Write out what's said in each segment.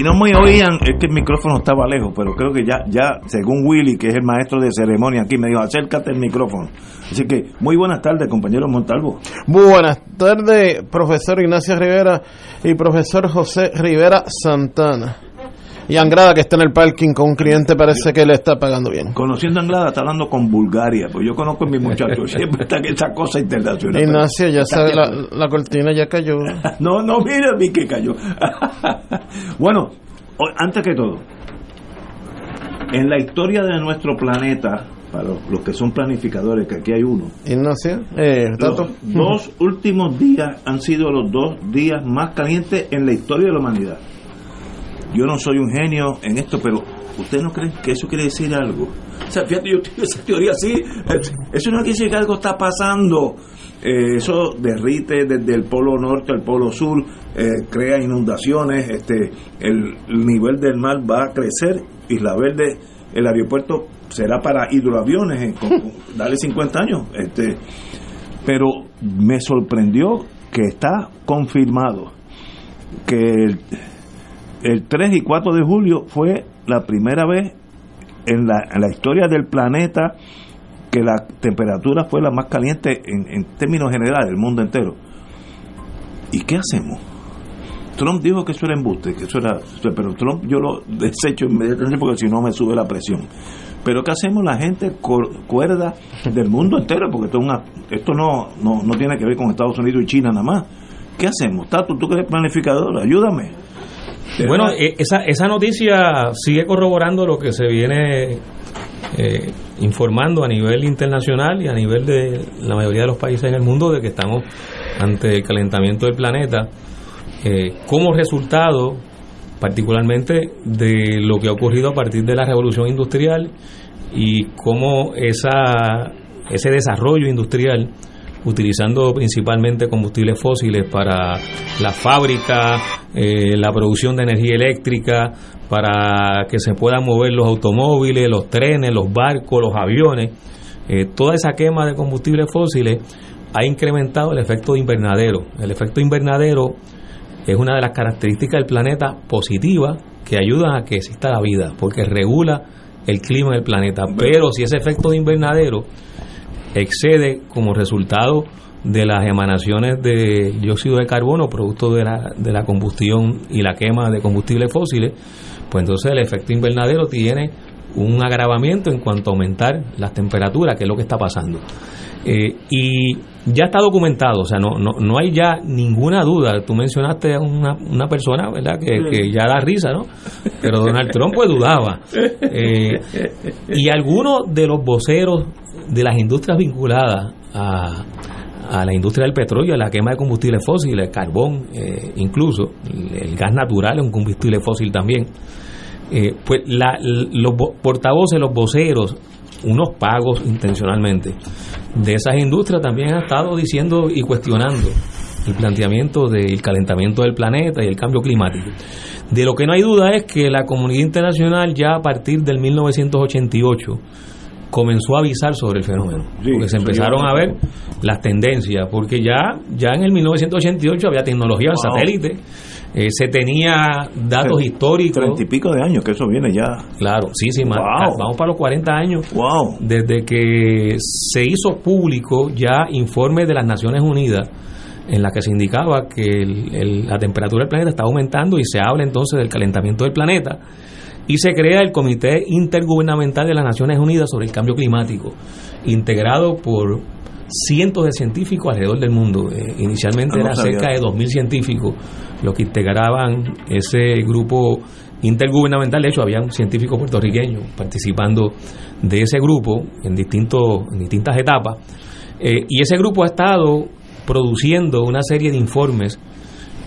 Si no me oían, es que el micrófono estaba lejos, pero creo que ya, ya, según Willy, que es el maestro de ceremonia aquí, me dijo, acércate el micrófono. Así que, muy buenas tardes, compañero Montalvo. Buenas tardes, profesor Ignacio Rivera y profesor José Rivera Santana. Y Angrada, que está en el parking con un cliente, parece que le está pagando bien. Conociendo a Anglada, está hablando con Bulgaria, pues yo conozco a mi muchacho, siempre está en esa cosa internacional. Ignacio, ya sabe, la, la cortina ya cayó. No, no, mira, vi que cayó. bueno, antes que todo, en la historia de nuestro planeta, para los, los que son planificadores, que aquí hay uno, Ignacio, eh, Tato. los dos últimos días han sido los dos días más calientes en la historia de la humanidad. Yo no soy un genio en esto, pero ¿ustedes no creen que eso quiere decir algo? O sea, fíjate, yo tengo esa teoría así. Eso no quiere decir que algo está pasando. Eh, eso derrite desde el polo norte al polo sur, eh, crea inundaciones, este, el, el nivel del mar va a crecer. Isla Verde, el aeropuerto será para hidroaviones, en, con- con- dale 50 años. Este, pero me sorprendió que está confirmado que el, el 3 y 4 de julio fue la primera vez en la, en la historia del planeta que la temperatura fue la más caliente en, términos generales del mundo entero. ¿Y qué hacemos? Trump dijo que eso era embuste, que eso era, pero Trump yo lo desecho inmediatamente porque si no me sube la presión. Pero ¿qué hacemos la gente cuerda del mundo entero? Porque esto, es una, esto no, no, no tiene que ver con Estados Unidos y China nada más. ¿Qué hacemos? Tato, tú que eres planificador, ayúdame. Bueno, eh, esa, esa noticia sigue corroborando lo que se viene eh, informando a nivel internacional y a nivel de la mayoría de los países en el mundo de que estamos ante el calentamiento del planeta eh, como resultado particularmente de lo que ha ocurrido a partir de la revolución industrial y cómo esa, ese desarrollo industrial utilizando principalmente combustibles fósiles para la fábrica, eh, la producción de energía eléctrica, para que se puedan mover los automóviles, los trenes, los barcos, los aviones. Eh, toda esa quema de combustibles fósiles ha incrementado el efecto invernadero. El efecto invernadero es una de las características del planeta positiva que ayudan a que exista la vida, porque regula el clima del planeta. Pero si ese efecto de invernadero excede como resultado de las emanaciones de dióxido de carbono producto de la, de la combustión y la quema de combustibles fósiles, pues entonces el efecto invernadero tiene un agravamiento en cuanto a aumentar las temperaturas, que es lo que está pasando. Eh, y ya está documentado, o sea, no, no, no hay ya ninguna duda. Tú mencionaste a una, una persona, ¿verdad?, que, que ya da risa, ¿no? Pero Donald Trump pues dudaba. Eh, y algunos de los voceros de las industrias vinculadas a, a la industria del petróleo, a la quema de combustibles fósiles, carbón, eh, incluso, el, gas natural es un combustible fósil también. Eh, pues la, los vo- portavoces, los voceros, unos pagos intencionalmente de esas industrias también han estado diciendo y cuestionando el planteamiento del calentamiento del planeta y el cambio climático. De lo que no hay duda es que la comunidad internacional ya a partir del 1988 comenzó a avisar sobre el fenómeno, Sí, porque se empezaron a ver las tendencias, porque ya ya en el 1988 había tecnología Wow. satélite, eh, se tenía datos históricos, Treinta y pico de años que eso viene ya. claro, sí, sí, ma- Wow. vamos para los 40 años ¡Wow! desde que se hizo público ya informe de las Naciones Unidas en la que se indicaba que la temperatura del planeta está aumentando y se habla entonces del calentamiento del planeta y se crea el Comité Intergubernamental de las Naciones Unidas sobre el Cambio Climático, integrado por cientos de científicos alrededor del mundo. Eh, inicialmente ah, era cerca de 2.000 científicos los que integraban ese grupo intergubernamental. De hecho, había científicos puertorriqueños participando de ese grupo en, distintos, en distintas etapas. Eh, y ese grupo ha estado produciendo una serie de informes.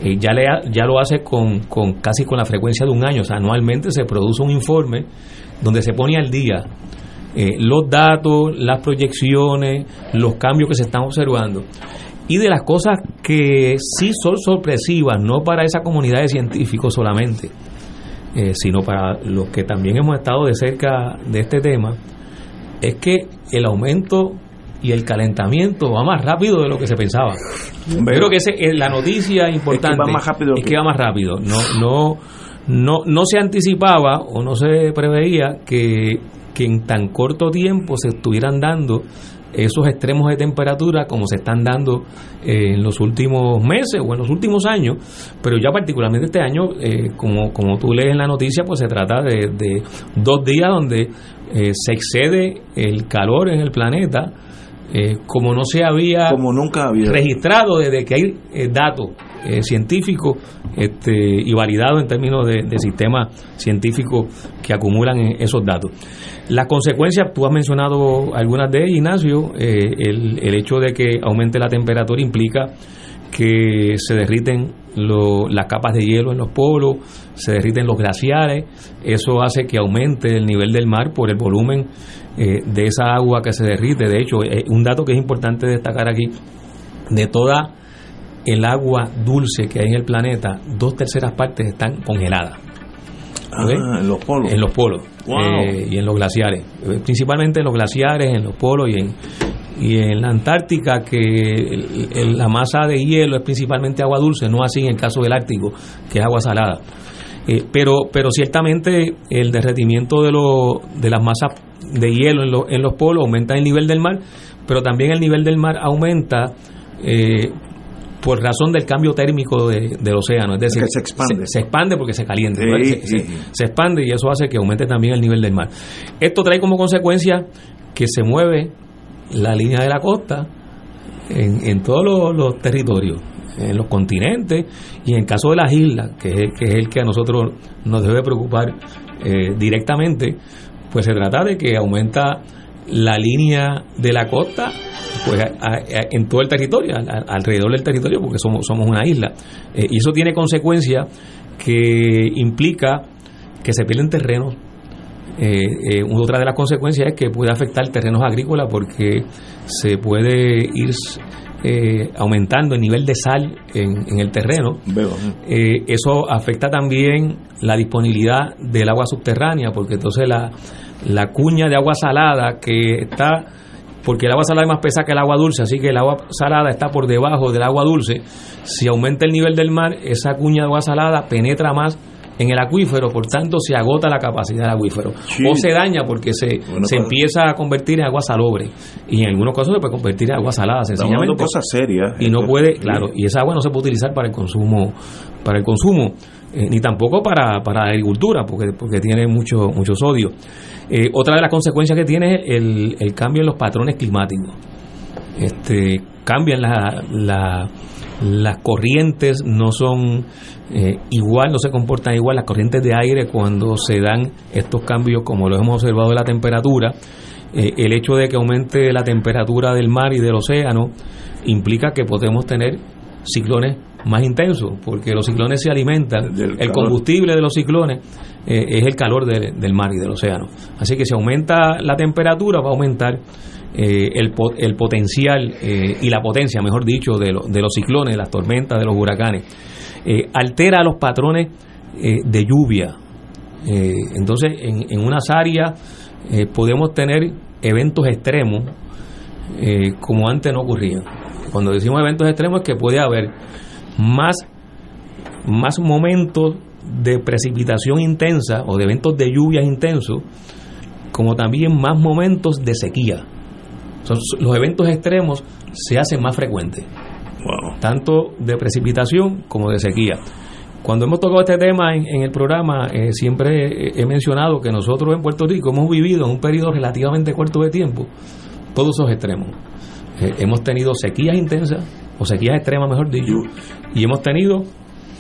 Eh, ya, le ya lo hace con, con casi con la frecuencia de un año. O sea, anualmente se produce un informe donde se pone al día eh, los datos, las proyecciones, los cambios que se están observando. Y de las cosas que sí son sorpresivas, no para esa comunidad de científicos solamente, eh, sino para los que también hemos estado de cerca de este tema, es que el aumento y el calentamiento va más rápido de lo que se pensaba. Creo que es la noticia importante es que va más rápido. Es que va más rápido. No, no, no, no se anticipaba o no se preveía que que en tan corto tiempo se estuvieran dando esos extremos de temperatura como se están dando eh, en los últimos meses o en los últimos años, pero ya particularmente este año, eh, como, como tú lees en la noticia, pues se trata de, dos días donde eh, se excede el calor en el planeta como no se había, como nunca había registrado desde que hay datos científicos este, y validados en términos de, de sistemas científicos que acumulan esos datos. Las consecuencias, tú has mencionado algunas de ellas, Ignacio, eh, el, el, hecho de que aumente la temperatura implica que se derriten las capas de hielo en los polos, se derriten los glaciares, eso hace que aumente el nivel del mar por el volumen eh, de esa agua que se derrite. De hecho, eh, un dato que es importante destacar aquí, de toda el agua dulce que hay en el planeta, dos terceras partes están congeladas. Ah, en los polos. En los polos. Eh, y en los glaciares. Principalmente en los glaciares, en los polos y en, y en la Antártica, que la masa de hielo es principalmente agua dulce, no así en el caso del Ártico, que es agua salada. Eh, pero, pero ciertamente el derretimiento de, lo, de las masas de hielo en, en los polos aumenta el nivel del mar, pero también el nivel del mar aumenta eh, por razón del cambio térmico del océano. Es decir, se expande. Se, expande porque se calienta. se, expande y eso hace que aumente también el nivel del mar. Esto trae como consecuencia que se mueve la línea de la costa en, todos los, territorios, en los continentes y en el caso de las islas, que es, que es el que a nosotros nos debe preocupar eh, directamente, pues se trata de que aumenta la línea de la costa pues en todo el territorio, alrededor del territorio, porque somos, somos una isla. Eh, y eso tiene consecuencias que implica que se pierden terrenos. Eh, eh, otra de las consecuencias es que puede afectar terrenos agrícolas porque se puede ir aumentando el nivel de sal en, el terreno. eso afecta también la disponibilidad del agua subterránea, porque entonces la, la cuña de agua salada que está porque el agua salada es más pesada que el agua dulce, así que el agua salada está por debajo del agua dulce. Si aumenta el nivel del mar, esa cuña de agua salada penetra más en el acuífero, por tanto se agota la capacidad del acuífero. O se daña porque se, se empieza a convertir en agua salobre. Y en algunos casos se puede convertir en agua salada, sencillamente. cosas serias. Y no puede, claro, y esa agua no se puede utilizar para el consumo, para el consumo, eh, ni tampoco para, para la agricultura, porque, porque tiene mucho, mucho sodio. Eh, otra de las consecuencias que tiene es el, el cambio en los patrones climáticos. Este, cambian la, las corrientes, no son eh, igual, no se comportan igual las corrientes de aire cuando se dan estos cambios, como lo hemos observado de la temperatura. Eh, el hecho de que aumente la temperatura del mar y del océano implica que podemos tener ciclones más intensos, porque los ciclones se alimentan, el combustible de los ciclones eh, es el calor del mar y del océano. Así que si aumenta la temperatura, va a aumentar eh, el, el, potencial eh, y la potencia, mejor dicho, de, de, los ciclones, las tormentas, de los huracanes. altera los patrones de lluvia. entonces, en, en, unas áreas podemos tener eventos extremos como antes no ocurría. Cuando decimos eventos extremos es que puede haber más, más momentos de precipitación intensa o de eventos de lluvias intensos, como también más momentos de sequía. Los eventos extremos se hacen más frecuentes. tanto de precipitación como de sequía. Cuando hemos tocado este tema en, el programa, eh, siempre he mencionado que nosotros en Puerto Rico hemos vivido en un periodo relativamente corto de tiempo todos esos extremos. Eh, hemos tenido sequías intensas, o sequías extremas, mejor dicho, y hemos tenido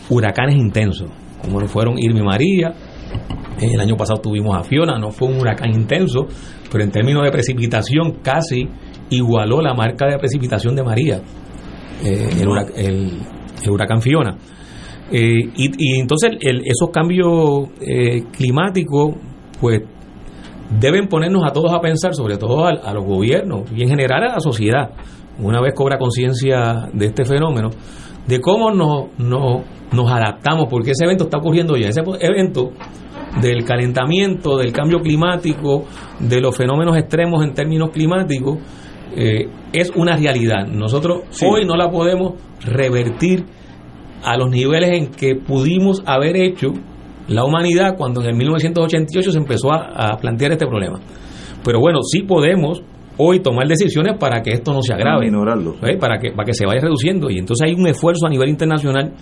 huracanes intensos, como lo fueron Irma y María. El año pasado tuvimos a Fiona, no fue un huracán intenso, pero en términos de precipitación casi igualó la marca de precipitación de María, eh, el, huracán Fiona. Eh, y, entonces esos cambios eh, climáticos, pues deben ponernos a todos a pensar, sobre todo a, los gobiernos y en general a la sociedad, una vez cobra conciencia de este fenómeno, de cómo nos, nos adaptamos, porque ese evento está ocurriendo ya. Ese evento del calentamiento, del cambio climático, de los fenómenos extremos en términos climáticos, eh, es una realidad. Nosotros hoy no la podemos revertir a los niveles en que pudimos haber hecho la humanidad cuando en el 1988 se empezó a, plantear este problema. Pero bueno, sí podemos hoy tomar decisiones para que esto no se agrave, ¿eh? para que para que se vaya reduciendo y entonces hay un esfuerzo a nivel internacional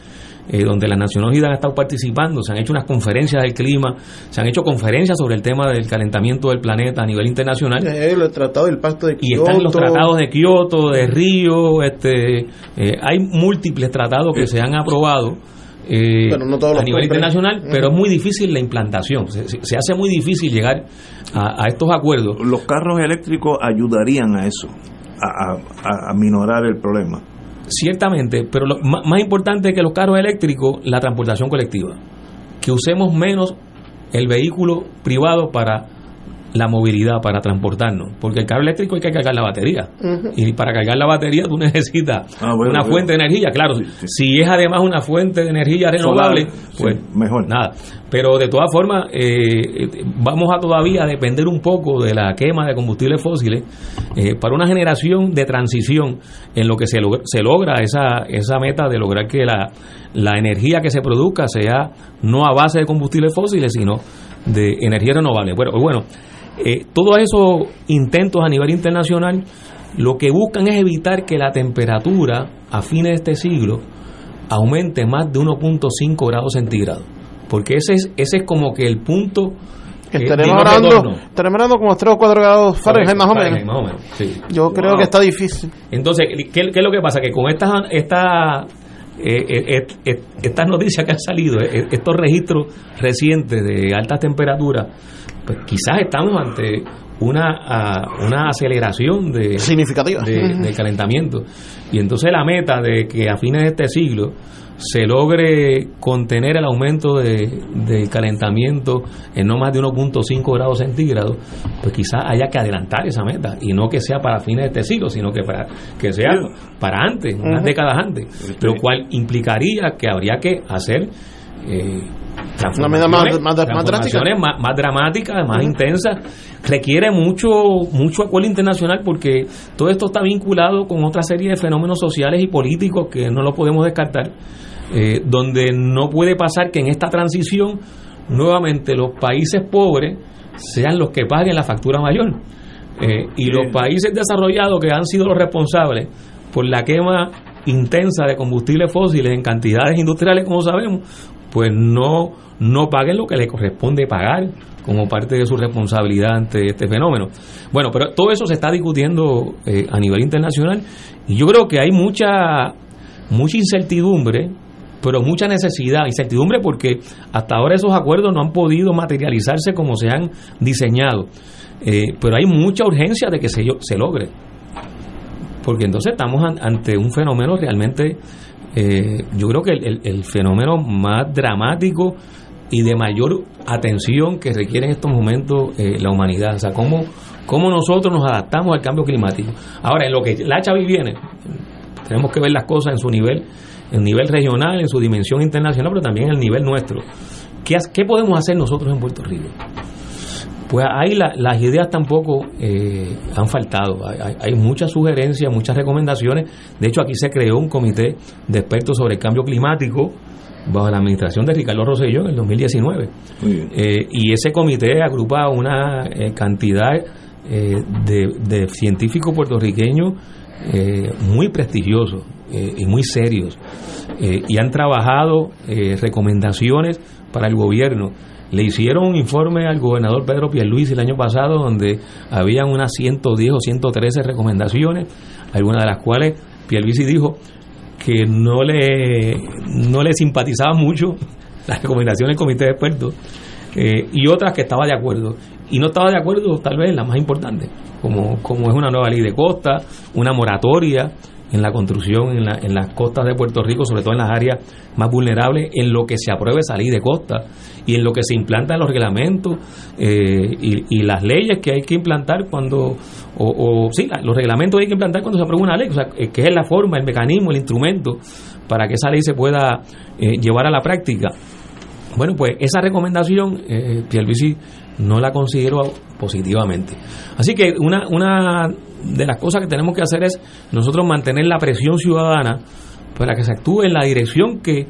eh, donde las Naciones Unidas han estado participando, se han hecho unas conferencias del clima, se han hecho conferencias sobre el tema del calentamiento del planeta a nivel internacional. Eh, el tratado del Pacto de Kioto. Y están los tratados de Kioto, de Río, este, eh, hay múltiples tratados que se han aprobado. a nivel internacional, pero es muy difícil la implantación. Se, hace muy difícil llegar a, estos acuerdos. Los carros eléctricos ayudarían a eso, a, a minorar el problema. Ciertamente, pero lo más, importante que los carros eléctricos, la transportación colectiva. Que usemos menos el vehículo privado para la movilidad para transportarnos, porque el carro eléctrico hay que cargar la batería. Y para cargar la batería tú necesitas ah, una fuente de energía, claro, si es además una fuente de energía renovable, pues mejor. nada. Pero de todas formas eh, vamos a todavía depender un poco de la quema de combustibles fósiles eh, para una generación de transición en lo que se, logra, se logra esa, esa meta de lograr que la, la energía que se produzca sea no a base de combustibles fósiles, sino de energía renovable. Bueno, bueno eh, todos esos intentos a nivel internacional lo que buscan es evitar que la temperatura a fines de este siglo aumente más de 1.5 grados centígrados. Porque ese es, ese es como que el punto estaremos hablando, estaremos como 3 o 4 grados Fahrenheit más o menos. Yo creo que está difícil. Entonces, ¿qué, es lo que pasa? Que con estas esta, eh, eh, estas noticias que han salido, estos registros recientes de altas temperaturas, pues quizás estamos ante una, una aceleración de, significativa. de, calentamiento. Y entonces la meta de que a fines de este siglo se logre contener el aumento de, del calentamiento en no más de 1.5 grados centígrados, pues quizás haya que adelantar esa meta. Y no que sea para fines de este siglo, sino que para que sea para antes, unas décadas antes, lo cual implicaría que habría que hacer eh, transformaciones, más, más, más, dramáticas, más intensas, requiere mucho, mucho acuerdo internacional porque todo esto está vinculado con otra serie de fenómenos sociales y políticos que no lo podemos descartar, eh, donde no puede pasar que en esta transición nuevamente los países pobres sean los que paguen la factura mayor. Eh, y los países desarrollados que han sido los responsables por la quema intensa de combustibles fósiles en cantidades industriales, como sabemos, pues no, no paguen lo que le corresponde pagar como parte de su responsabilidad ante este fenómeno. Bueno, pero todo eso se está discutiendo eh, a nivel internacional y yo creo que hay mucha, mucha incertidumbre, pero mucha necesidad, incertidumbre porque hasta ahora esos acuerdos no han podido materializarse como se han diseñado, eh, pero hay mucha urgencia de que se, se logre, porque entonces estamos ante un fenómeno realmente eh, yo creo que el, fenómeno más dramático y de mayor atención que requiere en estos momentos eh, la humanidad. O sea, cómo, cómo nosotros nos adaptamos al cambio climático. Ahora, en lo que la Chavi viene, tenemos que ver las cosas en su nivel, en nivel regional, en su dimensión internacional, pero también en el nivel nuestro. ¿Qué, qué podemos hacer nosotros en Puerto Rico? Pues ahí las ideas tampoco eh, han faltado. Hay, muchas sugerencias, muchas recomendaciones. De hecho, aquí se creó un comité de expertos sobre el cambio climático bajo la administración de Ricardo Rosselló en el 2019. Eh, y ese comité agrupa una eh, cantidad de, científicos puertorriqueños muy prestigiosos. y muy serios y han trabajado recomendaciones para el gobierno. Le hicieron un informe al gobernador Pedro Pierluisi el año pasado donde habían unas 110 o 113 recomendaciones, algunas de las cuales Pierluisi dijo que no le, no le simpatizaba mucho las recomendaciones del comité de expertos y otras que estaba de acuerdo. Y no estaba de acuerdo tal vez la más importante, como, como es una nueva ley de costa, una moratoria en la construcción en, la, en las costas de Puerto Rico, sobre todo en las áreas más vulnerables, en lo que se apruebe salir de costa y en lo que se implantan los reglamentos eh, y, las leyes que hay que implantar cuando, o, sí, los reglamentos hay que implantar cuando se aprueba una ley, o sea, eh, que es la forma, el mecanismo, el instrumento para que esa ley se pueda eh, llevar a la práctica. Bueno, pues esa recomendación, eh, Pierluisi no la considero positivamente. Así que una, una de las cosas que tenemos que hacer es nosotros mantener la presión ciudadana para que se actúe en la dirección que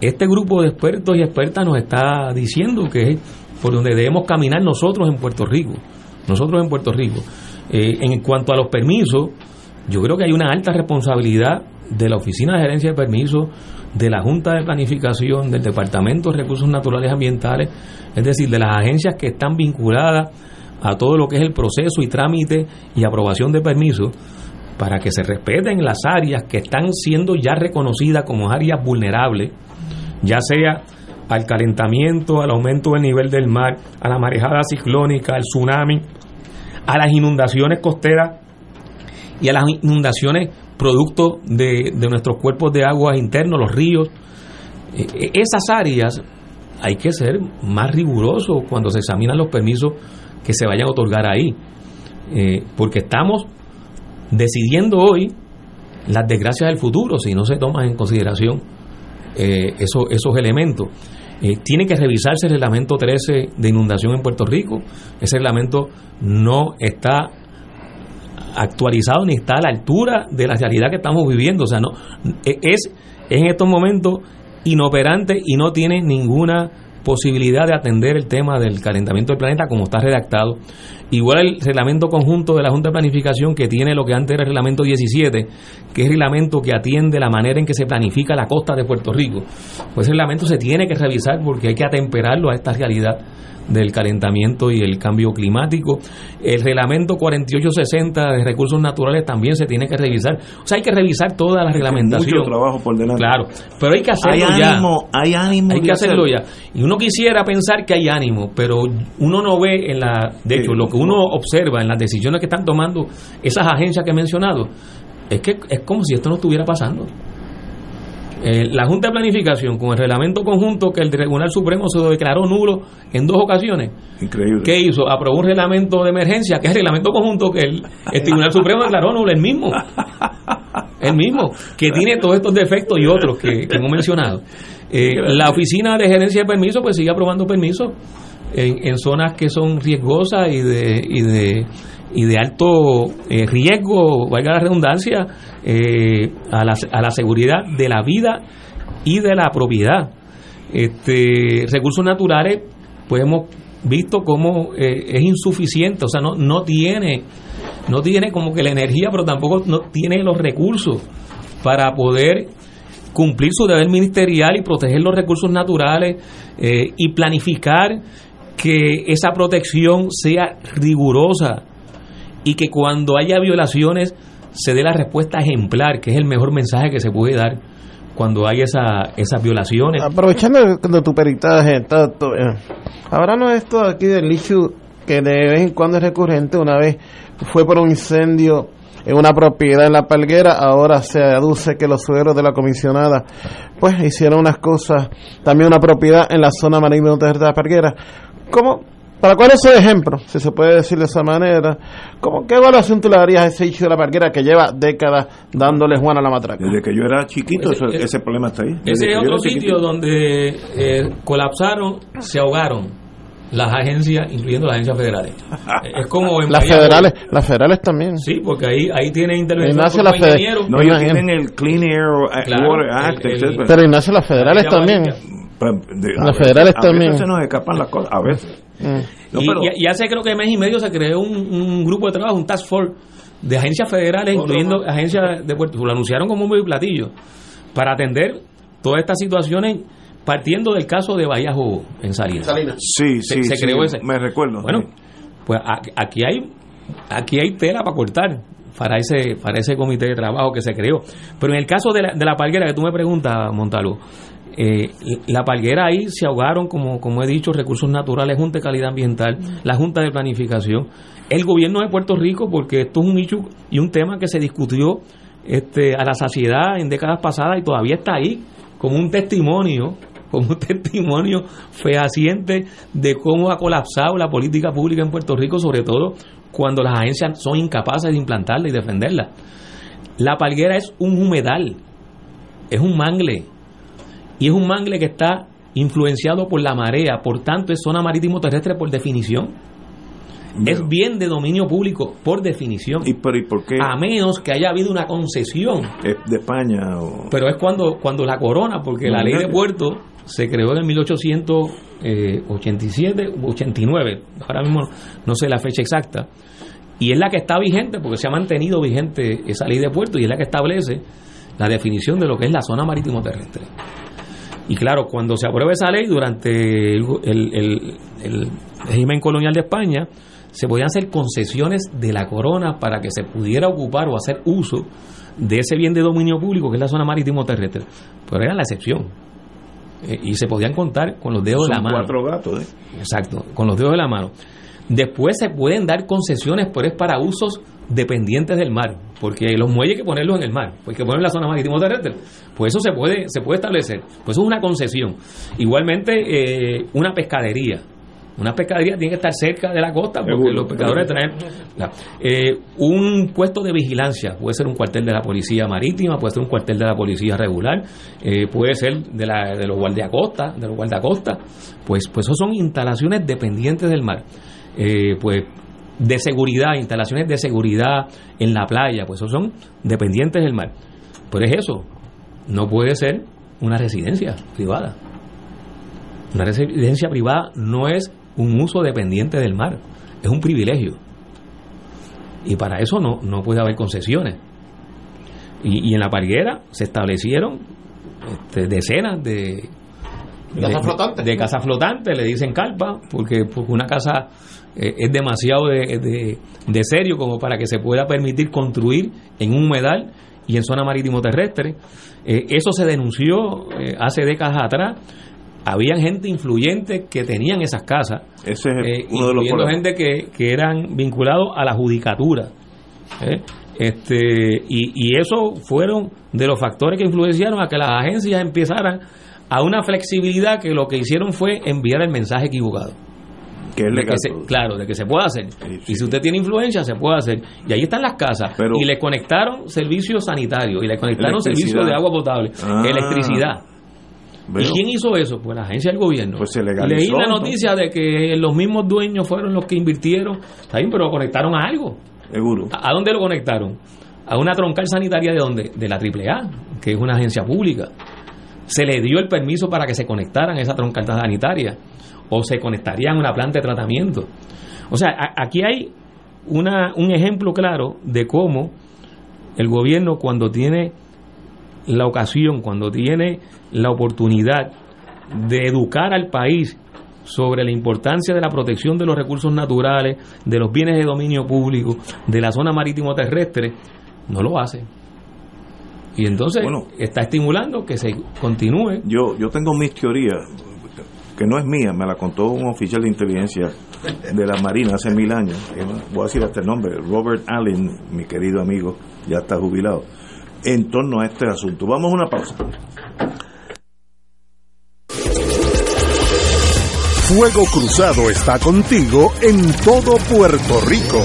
este grupo de expertos y expertas nos está diciendo que es por donde debemos caminar nosotros en Puerto Rico. Nosotros en Puerto Rico. Eh, en cuanto a los permisos, yo creo que hay una alta responsabilidad de la Oficina de Gerencia de Permisos, de la Junta de Planificación, del Departamento de Recursos Naturales Ambientales, es decir, de las agencias que están vinculadas a todo lo que es el proceso y trámite y aprobación de permisos para que se respeten las áreas que están siendo ya reconocidas como áreas vulnerables, ya sea al calentamiento, al aumento del nivel del mar, a la marejada ciclónica, al tsunami, a las inundaciones costeras y a las inundaciones producto de, de nuestros cuerpos de agua internos, los ríos. E, e, esas áreas hay que ser más rigurosos cuando se examinan los permisos que se vayan a otorgar ahí. Eh, porque estamos decidiendo hoy las desgracias del futuro si no se toman en consideración eh, esos, esos elementos. Eh, tiene que revisarse el reglamento 13 de inundación en Puerto Rico. Ese reglamento no está actualizado ni está a la altura de la realidad que estamos viviendo. O sea, no e, es, es en estos momentos inoperante y no tiene ninguna posibilidad de atender el tema del calentamiento del planeta como está redactado. Igual el reglamento conjunto de la Junta de Planificación que tiene lo que antes era el reglamento 17, que es el reglamento que atiende la manera en que se planifica la costa de Puerto Rico. Pues ese reglamento se tiene que revisar porque hay que atemperarlo a esta realidad del calentamiento y el cambio climático. El reglamento 4860 de recursos naturales también se tiene que revisar. O sea, hay que revisar toda la reglamentación. Mucho trabajo por delante. Claro, pero hay que hacerlo hay ya. Ánimo, hay ánimo. Hay que hacerlo ya. Y uno quisiera pensar que hay ánimo, pero uno no ve en la. De hecho, lo que uno observa en las decisiones que están tomando esas agencias que he mencionado, es que es como si esto no estuviera pasando. Eh, la Junta de Planificación, con el reglamento conjunto que el Tribunal Supremo se declaró nulo en dos ocasiones. Increíble. ¿Qué hizo? Aprobó un reglamento de emergencia, que es el reglamento conjunto que el, Tribunal Supremo declaró nulo, el mismo. El mismo, que tiene todos estos defectos y otros que, hemos mencionado. Eh, la Oficina de Gerencia de Permisos, pues sigue aprobando permisos en, zonas que son riesgosas y de, y de y de alto eh, riesgo, valga la redundancia, eh, a, la, a, la, seguridad de la vida y de la propiedad. Este, recursos naturales, pues hemos visto cómo eh, es insuficiente, o sea, no, no tiene no tiene como que la energía, pero tampoco no tiene los recursos para poder cumplir su deber ministerial y proteger los recursos naturales y planificar que esa protección sea rigurosa y que cuando haya violaciones se dé la respuesta ejemplar, que es el mejor mensaje que se puede dar cuando hay esa, esas violaciones. Aprovechando de tu peritaje, Tato, eh, ahora no esto aquí del issue que de vez en cuando es recurrente, una vez fue por un incendio en una propiedad en la palguera, ahora se aduce que los sueros de la comisionada pues hicieron unas cosas, también una propiedad en la zona marina de la palguera. ¿Cómo ¿Para cuál es el ejemplo? Si se puede decir de esa manera. ¿Cómo, ¿Qué evaluación tú le darías a ese hecho de la parquera que lleva décadas dándole Juan a la matraca? Desde que yo era chiquito, ese, problema está ahí. ese es otro sitio donde eh, colapsaron, se ahogaron las agencias, incluyendo las agencias federales. es como las federales, las federales también. Sí, porque ahí ahí tiene intervención Ignacio, la No, ellos tienen el Clean Air Water Act, Pero Ignacio, las federales también. Pues, las federales también. se nos escapan las cosas, a veces. Mm. y, hace creo que mes y medio se creó un, grupo de trabajo, un task force de agencias federales, incluyendo agencias de Puerto Lo anunciaron como un platillo para atender todas estas situaciones partiendo del caso de Bahía en Salinas. Sí, sí, se, creó ese. Me recuerdo. Bueno, pues aquí hay aquí hay tela para cortar para ese para ese comité de trabajo que se creó. Pero en el caso de la, de la palguera que tú me preguntas, Montalvo, eh, la palguera ahí se ahogaron, como, como he dicho, recursos naturales, Junta de Calidad Ambiental, la Junta de Planificación, el gobierno de Puerto Rico, porque esto es un hecho y un tema que se discutió este, a la saciedad en décadas pasadas y todavía está ahí, como un testimonio como un testimonio fehaciente de cómo ha colapsado la política pública en Puerto Rico, sobre todo cuando las agencias son incapaces de implantarla y defenderla. La palguera es un humedal, es un mangle, y es un mangle que está influenciado por la marea, por tanto es zona marítimo terrestre por definición. es bien de dominio público por definición. ¿Y por, qué? A menos que haya habido una concesión. de España. Pero es cuando, cuando la corona, porque la ley de puerto se creó en el 1887 u 89, ahora mismo no sé la fecha exacta, y es la que está vigente, porque se ha mantenido vigente esa ley de puerto y es la que establece la definición de lo que es la zona marítimo terrestre. Y claro, cuando se aprueba esa ley durante el, régimen colonial de España, se podían hacer concesiones de la corona para que se pudiera ocupar o hacer uso de ese bien de dominio público que es la zona marítimo terrestre. Pero era la excepción. Eh, y se podían contar con los dedos de la mano. cuatro gatos, ¿eh? Exacto, con los dedos de la mano. Después se pueden dar concesiones, pero es para usos dependientes del mar, porque los muelles hay que ponerlos en el mar, pues hay que poner en la zona marítimo terrestre. Pues eso se puede, se puede establecer. Pues eso es una concesión. Igualmente, eh, una pescadería. Una pescadería tiene que estar cerca de la costa porque los pescadores traen eh, un puesto de vigilancia puede ser un cuartel de la policía marítima puede ser un cuartel de la policía regular eh, puede ser de, la, de los guardiacostas de los guardacostas pues pues eso son instalaciones dependientes del mar pues de seguridad, instalaciones de seguridad en la playa, pues esos son dependientes del mar. Pero es eso, no puede ser una residencia privada. Una residencia privada no es un uso dependiente del mar, es un privilegio. Y para eso no, no puede haber concesiones. Y, en la parguera se establecieron este, decenas de, de, casas flotantes. le dicen carpa, porque, porque una casa eh, es demasiado de, de, serio como para que se pueda permitir construir en un humedal y en zona marítimo terrestre. Eh, eso se denunció eh, hace décadas atrás. Habían gente influyente que tenían esas casas, Ese es uno de los gente que, que eran vinculados a la judicatura. Este, y, y eso fueron de los factores que influenciaron a que las agencias empezaran a una flexibilidad que lo que hicieron fue enviar el mensaje equivocado. Que es legal, claro, de que se puede hacer. y si usted tiene influencia, se puede hacer. Y ahí están las casas. y le conectaron servicios sanitarios, y le conectaron servicios de agua potable, ah. electricidad. ¿Y quién hizo eso? Pues la agencia del gobierno. Pues se Leí la noticia de que los mismos dueños fueron los que invirtieron, ¿está bien? pero lo conectaron a algo. Seguro. ¿A, dónde lo conectaron? A una troncal sanitaria de dónde? De la AAA, que es una agencia pública. Se le dio el permiso para que se conectaran a esa troncal sanitaria o se conectarían a una planta de tratamiento. O sea, aquí hay una, un ejemplo claro de cómo el gobierno cuando tiene la ocasión, cuando tiene la oportunidad de educar al país sobre la importancia de la protección de los recursos naturales, de los bienes de dominio público, de la zona marítimo terrestre, no lo hace. Y entonces está estimulando que se continúe. Yo, yo tengo mis teorías que no es mía, me la contó un oficial de inteligencia de la Marina hace mil años, voy a decir hasta el nombre, Robert Allen, mi querido amigo, ya está jubilado, en torno a este asunto. Vamos a una pausa. Fuego Cruzado está contigo en todo Puerto Rico.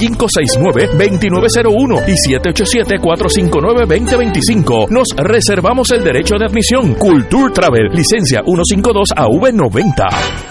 569-2901 y 787-459-2025. Nos reservamos el derecho de admisión. Culture Travel, licencia 152 AV90.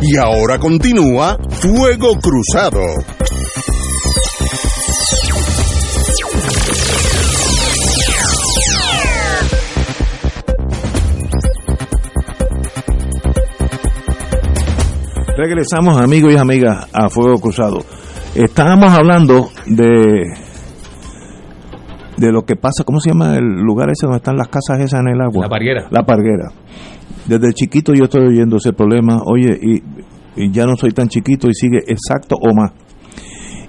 Y ahora continúa Fuego Cruzado. Regresamos amigos y amigas a Fuego Cruzado. Estábamos hablando de de lo que pasa, ¿cómo se llama el lugar ese donde están las casas esas en el agua? La parguera. La parguera. Desde chiquito yo estoy oyendo ese problema, oye, y, ya no soy tan chiquito y sigue exacto o más.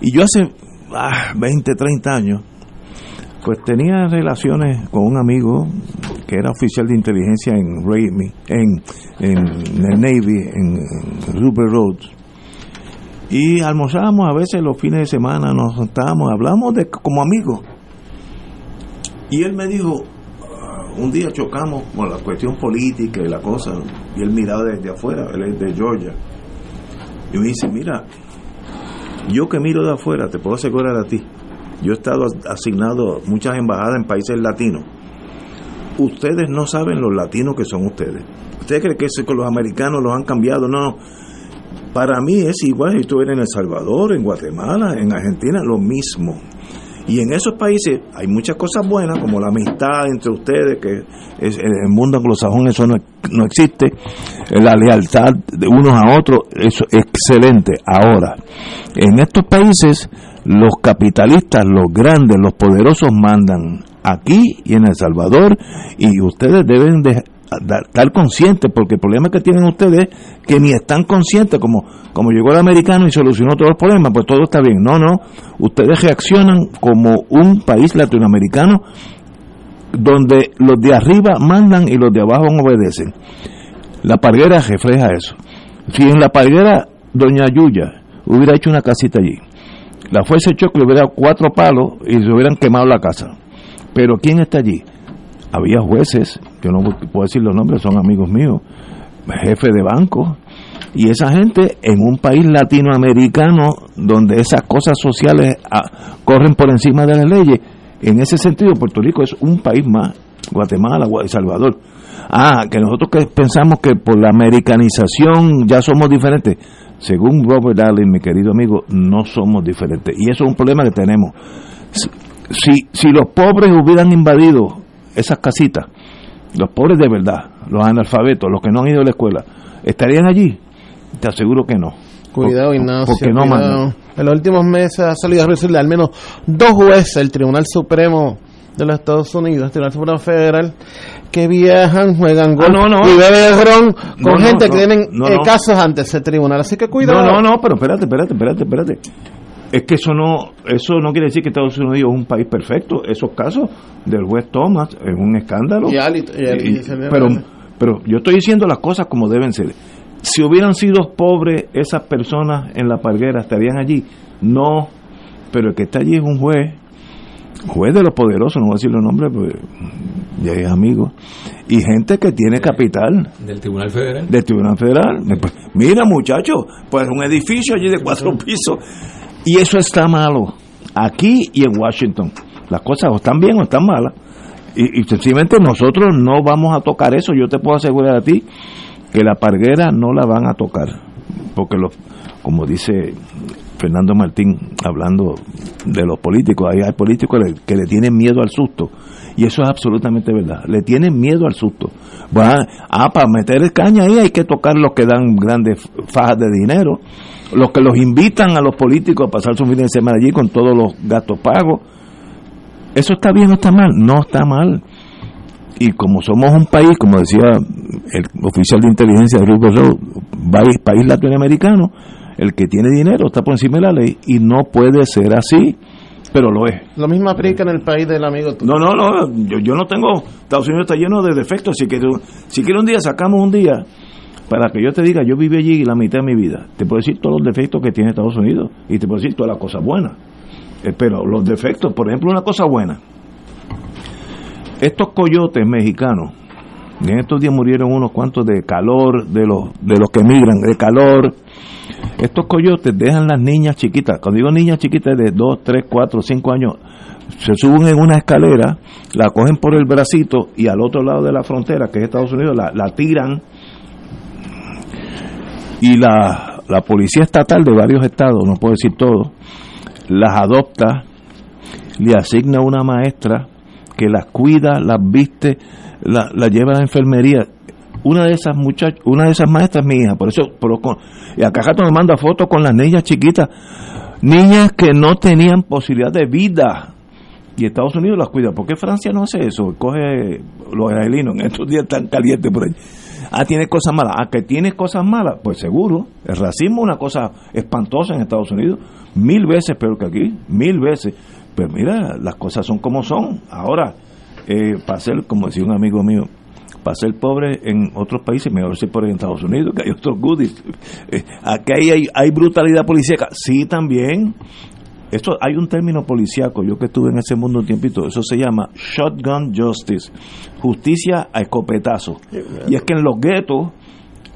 Y yo hace 20, ah, 30 años, pues tenía relaciones con un amigo que era oficial de inteligencia en en, en, el Navy, en, en Rupert Roads. Y almorzábamos a veces los fines de semana, nos sentábamos, hablábamos como amigos. Y él me dijo, un día chocamos con la cuestión política y la cosa, y él miraba desde afuera, él es de Georgia, y me dice, mira, yo que miro de afuera, te puedo asegurar a ti, yo he estado asignado muchas embajadas en países latinos, ustedes no saben los latinos que son ustedes. ¿Ustedes creen que con los americanos los han cambiado? No, para mí es igual si estuviera en El Salvador, en Guatemala, en Argentina, lo mismo y en esos países hay muchas cosas buenas, como la amistad entre ustedes, que es, en el mundo anglosajón eso no, no existe, la lealtad de unos a otros, eso es excelente. Ahora, en estos países, los capitalistas, los grandes, los poderosos mandan aquí y en El Salvador, y ustedes deben de estar conscientes, porque el problema que tienen ustedes es que ni están conscientes, como, como llegó el americano y solucionó todos los problemas, pues todo está bien. No, no, ustedes reaccionan como un país latinoamericano donde los de arriba mandan y los de abajo obedecen. La parguera refleja eso. Si en la parguera Doña Yuya hubiera hecho una casita allí, la fuerza de choque le hubiera dado cuatro palos y se hubieran quemado la casa. Pero ¿quién está allí? había jueces, yo no puedo decir los nombres, son amigos míos, jefe de banco, y esa gente en un país latinoamericano donde esas cosas sociales ah, corren por encima de las leyes, en ese sentido Puerto Rico es un país más, Guatemala, El Salvador. Ah, que nosotros que pensamos que por la americanización ya somos diferentes. Según Robert Allen, mi querido amigo, no somos diferentes. Y eso es un problema que tenemos. Si, si los pobres hubieran invadido esas casitas los pobres de verdad, los analfabetos, los que no han ido a la escuela, ¿estarían allí? Te aseguro que no. Cuidado, Ignacio. Porque no cuidado. En los últimos meses ha salido a resolver al menos dos jueces del Tribunal Supremo de los Estados Unidos, el Tribunal Supremo Federal, que viajan, juegan golf Ah, no, no. y beben ron con gente que tienen eh, casos ante ese tribunal. Así que cuidado. No, no, no, pero espérate, espérate, espérate, espérate. Es que eso no, eso no quiere decir que Estados Unidos es un país perfecto. Esos casos del juez Thomas es un escándalo. Y Ali- y Ali- Y- pero, pero yo estoy diciendo las cosas como deben ser. Si hubieran sido pobres esas personas en la parguera, ¿estarían allí? No, pero el que está allí es un juez, juez de los poderosos, no voy a decir los nombres, pues ya es amigo, y gente que tiene capital Del Tribunal Federal. del Tribunal Federal. Pues, Mira, muchachos, pues un edificio allí de cuatro pisos. Y eso está malo. Aquí y en Washington. Las cosas o están bien o están malas. Y, y sencillamente nosotros no vamos a tocar eso. Yo te puedo asegurar a ti que la parguera no la van a tocar. Porque, los, como dice Fernando Martín, hablando de los políticos, ahí hay políticos que le tienen miedo al susto. Y eso es absolutamente verdad. Le tienen miedo al susto. Va, ah, para meter caña ahí hay que tocar los que dan grandes fajas de dinero, los que los invitan a los políticos a pasar su fin de semana allí con todos los gastos pagos. ¿Eso está bien o está mal? No está mal. Y como somos un país, como decía el oficial de inteligencia de Road, país, país latinoamericano, el que tiene dinero está por encima de la ley y no puede ser así, pero lo es. Lo mismo aplica en el país del amigo tuyo. No, no, no, yo, yo no tengo, Estados Unidos está lleno de defectos, así que si quieres un día sacamos un día para que yo te diga, yo viví allí la mitad de mi vida, te puedo decir todos los defectos que tiene Estados Unidos y te puedo decir todas las cosas buenas. Eh, Pero los defectos, por ejemplo, una cosa buena, estos coyotes mexicanos, en estos días murieron unos cuantos de calor, de los, de los que emigran, de calor. Estos coyotes dejan las niñas chiquitas, cuando digo niñas chiquitas de 2, 3, 4, 5 años, se suben en una escalera, la cogen por el bracito y al otro lado de la frontera, que es Estados Unidos, la, la tiran y la, la policía estatal de varios estados, no puedo decir todo, las adopta, le asigna una maestra que las cuida, las viste, la, la lleva a la enfermería. Una de esas muchachas, una de esas maestras es mi hija, por eso, y acá Jato me manda fotos con las niñas chiquitas, niñas que no tenían posibilidad de vida. Y Estados Unidos las cuida. ¿Por qué Francia no hace eso? Coge los israelinos en estos días tan calientes por ahí. Ah, tiene cosas malas. Ah, que tiene cosas malas. Pues seguro. El racismo es una cosa espantosa en Estados Unidos. Mil veces peor que aquí. Mil veces. Pero mira, las cosas son como son. Ahora, eh, para ser, como decía un amigo mío, para ser pobre en otros países, mejor ser pobre en Estados Unidos, que hay otros goodies. Eh, aquí hay, hay, hay brutalidad policíaca. Sí, también. Esto hay un término policíaco, yo que estuve en ese mundo un tiempito, eso se llama shotgun justice, justicia a escopetazo. Y es que en los guetos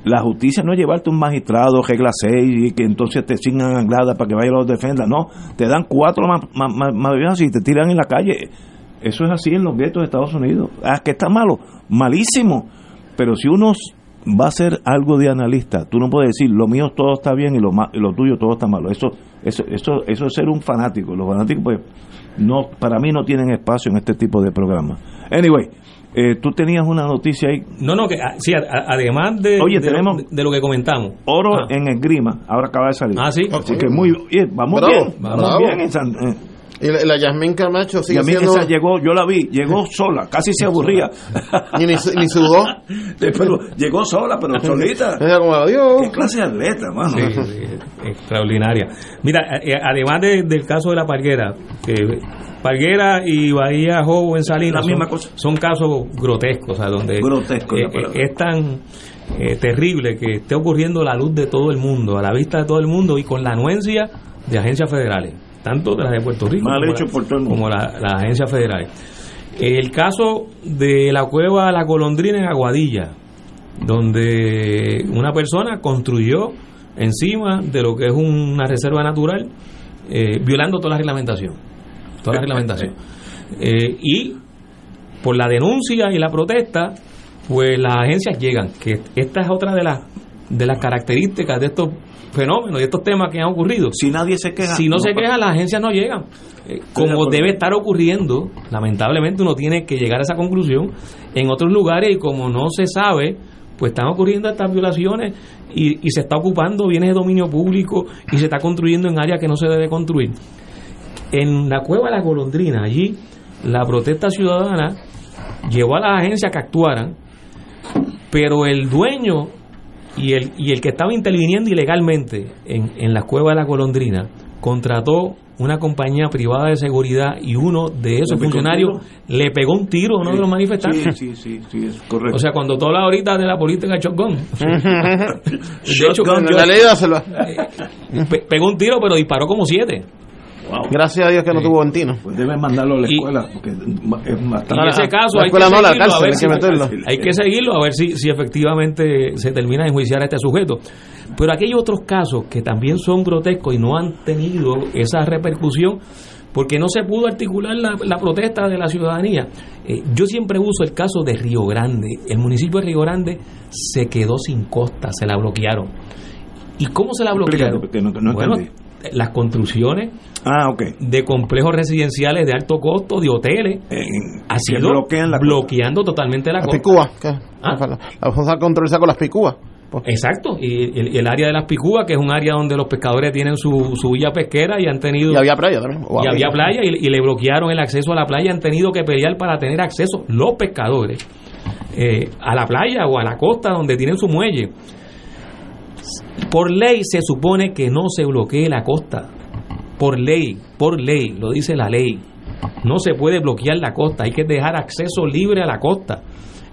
la justicia no es llevarte un magistrado, regla 6, y que entonces te signan anglada para que vaya y los defenda. No, te dan cuatro más, y te tiran en la calle. Eso es así en los guetos de Estados Unidos. Ah, que está malo, malísimo. Pero si uno va a ser algo de analista, tú no puedes decir lo mío todo está bien y lo, ma- y lo tuyo todo está malo. Eso, eso, eso, eso es ser un fanático. Los fanáticos, pues, no, para mí no tienen espacio en este tipo de programas. Anyway, eh, tú tenías una noticia ahí. No, no, que ah, sí, a- además de, Oye, de, lo- tenemos- de lo que comentamos. Oro Ah. en esgrima, ahora acaba de salir. Ah, sí. Así que muy bien, vamos Bravo, bien, vamos bravo. bien en San- eh, Y la, la Yasmín Camacho y sigue a mí siendo... esa llegó, yo la vi, llegó sola, casi se aburría. Ni, ni, ni sudó. pero llegó sola, pero solita. Como, adiós. ¿Qué clase de atleta, mano? Sí, sí, extraordinaria. Mira, eh, además de- del caso de la Parguera, que Parguera y Bahía Jobo en Salinas La misma son, cosa. son casos grotescos, o sea, donde Grotesco, eh, eh, es tan eh, terrible que esté ocurriendo a la luz de todo el mundo, a la vista de todo el mundo y con la anuencia de agencias federales, tanto de las de Puerto Rico Mal como, hecho la- por todo el mundo. como la- las agencias federales. El caso de la cueva La Golondrina en Aguadilla, donde una persona construyó encima de lo que es una reserva natural, eh, violando toda la reglamentación. Toda la reglamentación. Eh, y por la denuncia y la protesta, pues las agencias llegan, que esta es otra de las de las características de estos fenómenos y estos temas que han ocurrido. Si nadie se queja. Si no, se queja, las agencias no llegan. Eh, como debe estar ocurriendo, lamentablemente uno tiene que llegar a esa conclusión en otros lugares y como no se sabe, pues están ocurriendo estas violaciones y, y se está ocupando bienes de dominio público y se está construyendo en áreas que no se debe construir. En la cueva de la golondrina, allí la protesta ciudadana llevó a las agencias que actuaran, pero el dueño y el, y el que estaba interviniendo ilegalmente en, en la cueva de la golondrina contrató una compañía privada de seguridad y uno de esos ¿Le pegó un funcionarios le pegó un tiro a uno de los manifestantes. Sí, sí, sí, sí, es correcto. O sea, cuando tú hablas ahorita de la política de shotgun, de hecho, Shotgun, yo- la ley dásela. pe- pegó un tiro, pero disparó como siete. Wow. Gracias a Dios que no tuvo ventino. Pues deben mandarlo a la Y- escuela, porque es bastante. Y en ese caso la hay que escuela no, la seguirlo, a cárcel, ver hay si- que meterlo. hay que seguirlo a ver si, si efectivamente se termina de enjuiciar a este sujeto. Pero aquí hay otros casos que también son grotescos y no han tenido esa repercusión porque no se pudo articular la, la protesta de la ciudadanía. Eh, yo siempre uso el caso de Río Grande. El municipio de Río Grande se quedó sin costa, se la bloquearon. ¿Y cómo se la bloquearon? Explícate, porque no- no bueno, entendí. Las construcciones Ah, ok. de complejos residenciales de alto costo, de hoteles, En- ha que sido bloquean la bloqueando totalmente la costa. picúas. ¿qué? Ah. Vamos a controlar con las picúas. Pues, Exacto, y el, el área de las Picúas, que es un área donde los pescadores tienen su, su villa pesquera y han tenido... y había playa también. y había playa y, y le bloquearon el acceso a la playa, han tenido que pelear para tener acceso los pescadores eh, a la playa o a la costa donde tienen su muelle. Por ley se supone que no se bloquee la costa. Por ley, por ley, lo dice la ley. No se puede bloquear la costa, hay que dejar acceso libre a la costa.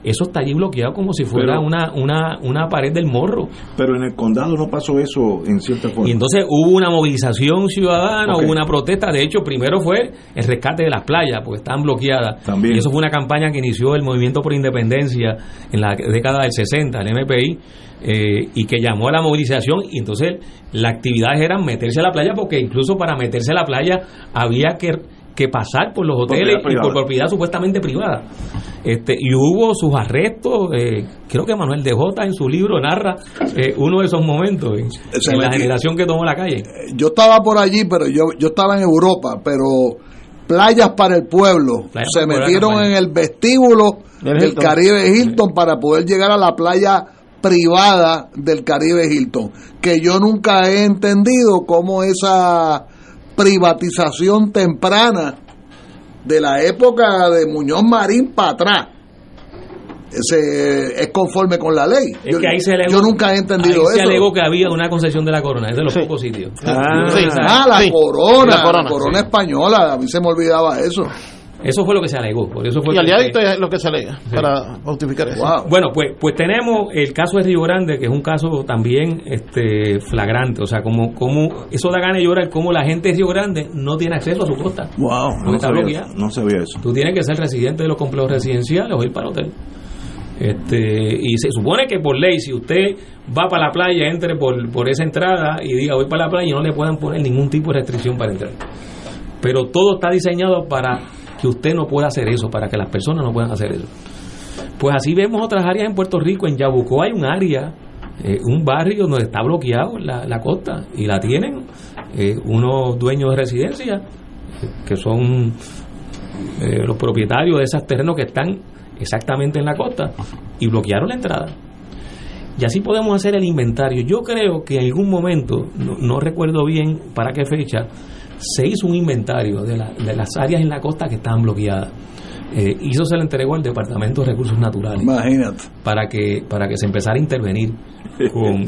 Eso está allí bloqueado como si fuera Pero- una, una, una pared del morro. Pero en el condado no pasó eso en cierta forma. Y entonces hubo una movilización ciudadana, hubo una protesta. De hecho, primero fue el rescate de las playas, porque estaban bloqueadas. También. Y eso fue una campaña que inició el Movimiento por Independencia en la década del 60, el MPI, eh, y que llamó a la movilización. Y entonces las actividades eran meterse a la playa, porque incluso para meterse a la playa había que, que pasar por los hoteles Propiedad y por propiedad supuestamente privada. Este, y hubo sus arrestos, eh, creo que Manuel de Jota en su libro narra eh, uno de esos momentos eh, en la generación que tomó la calle. Yo estaba por allí, pero yo, yo estaba en Europa, pero playas para el pueblo. Playas Se metieron en el vestíbulo Del del. Caribe Hilton para poder llegar a la playa privada del Caribe Hilton. Que yo nunca he entendido cómo esa privatización temprana de la época de Muñoz Marín para atrás ese, es conforme con la ley. Es yo, que ahí se alegó, yo nunca he entendido ahí se eso. alegó que había una concesión de la corona, es de los Sí. pocos sitios. Ah, Ah, la Sí, corona, la corona, la corona sí. española, a mí se me olvidaba eso. Eso fue lo que se alegó, por eso fue Y que- aliadito es lo que se lee para justificar eso. Wow. Bueno, pues, pues tenemos el caso de Río Grande, que es un caso también este, flagrante. O sea, como, como eso da ganas de llorar, como la gente de Río Grande no tiene acceso a su costa. Wow, no está sabía, no sabía eso. Tú tienes que ser residente de los complejos residenciales o ir para el hotel. Este, y se supone que por ley, si usted va para la playa, entre por, por esa entrada y diga voy para la playa, no le puedan poner ningún tipo de restricción para entrar. Pero todo está diseñado para que usted no pueda hacer eso, para que las personas no puedan hacer eso. Pues así vemos otras áreas en Puerto Rico. En Yabucó hay un área, eh, un barrio donde está bloqueado la, costa y la tienen eh, unos dueños de residencia eh, que son los propietarios de esos terrenos que están exactamente en la costa y bloquearon la entrada. Y así podemos hacer el inventario. Yo creo que en algún momento, no recuerdo bien para qué fecha, se hizo un inventario de, la- de las áreas en la costa que estaban bloqueadas. Eh, y eso se le entregó al Departamento de Recursos Naturales Imagínate. para que para que se empezara a intervenir con,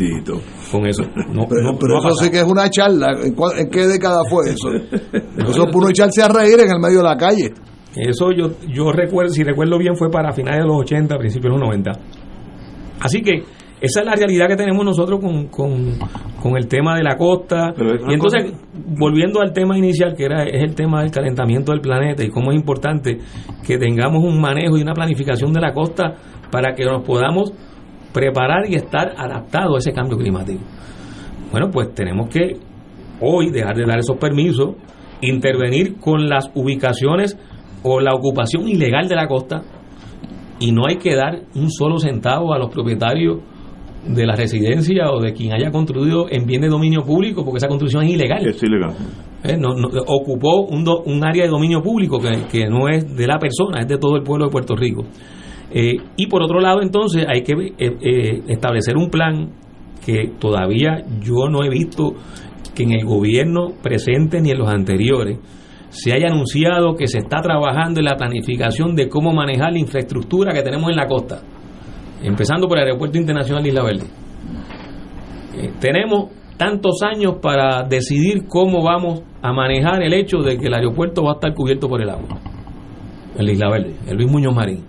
con eso. No, Pero, no- pero no eso sí que es una charla. ¿En, cuál- en qué década fue eso? Eso por uno echarse a reír en el medio de la calle. Eso yo, yo recuerdo, si recuerdo bien, fue para finales de los 80, principios de los 90. Así que esa es la realidad que tenemos nosotros con, con, con el tema de la costa. Y entonces, cosa- volviendo al tema inicial, que era es el tema del calentamiento del planeta y cómo es importante que tengamos un manejo y una planificación de la costa para que nos podamos preparar y estar adaptados a ese cambio climático. Bueno, pues tenemos que hoy dejar de dar esos permisos, intervenir con las ubicaciones o la ocupación ilegal de la costa y no hay que dar un solo centavo a los propietarios de la residencia o de quien haya construido en bien de dominio público, porque esa construcción es ilegal. Es ilegal. Eh, no- no- ocupó un, do- un área de dominio público que, que no es de la persona, es de todo el pueblo de Puerto Rico. Eh, y por otro lado, entonces, hay que eh, eh, establecer un plan que todavía yo no he visto que en el gobierno presente ni en los anteriores se haya anunciado que se está trabajando en la planificación de cómo manejar la infraestructura que tenemos en la costa, empezando por el Aeropuerto Internacional de Isla Verde. Eh, tenemos tantos años para decidir cómo vamos a manejar el hecho de que el aeropuerto va a estar cubierto por el agua. El Isla Verde, el Luis Muñoz Marín.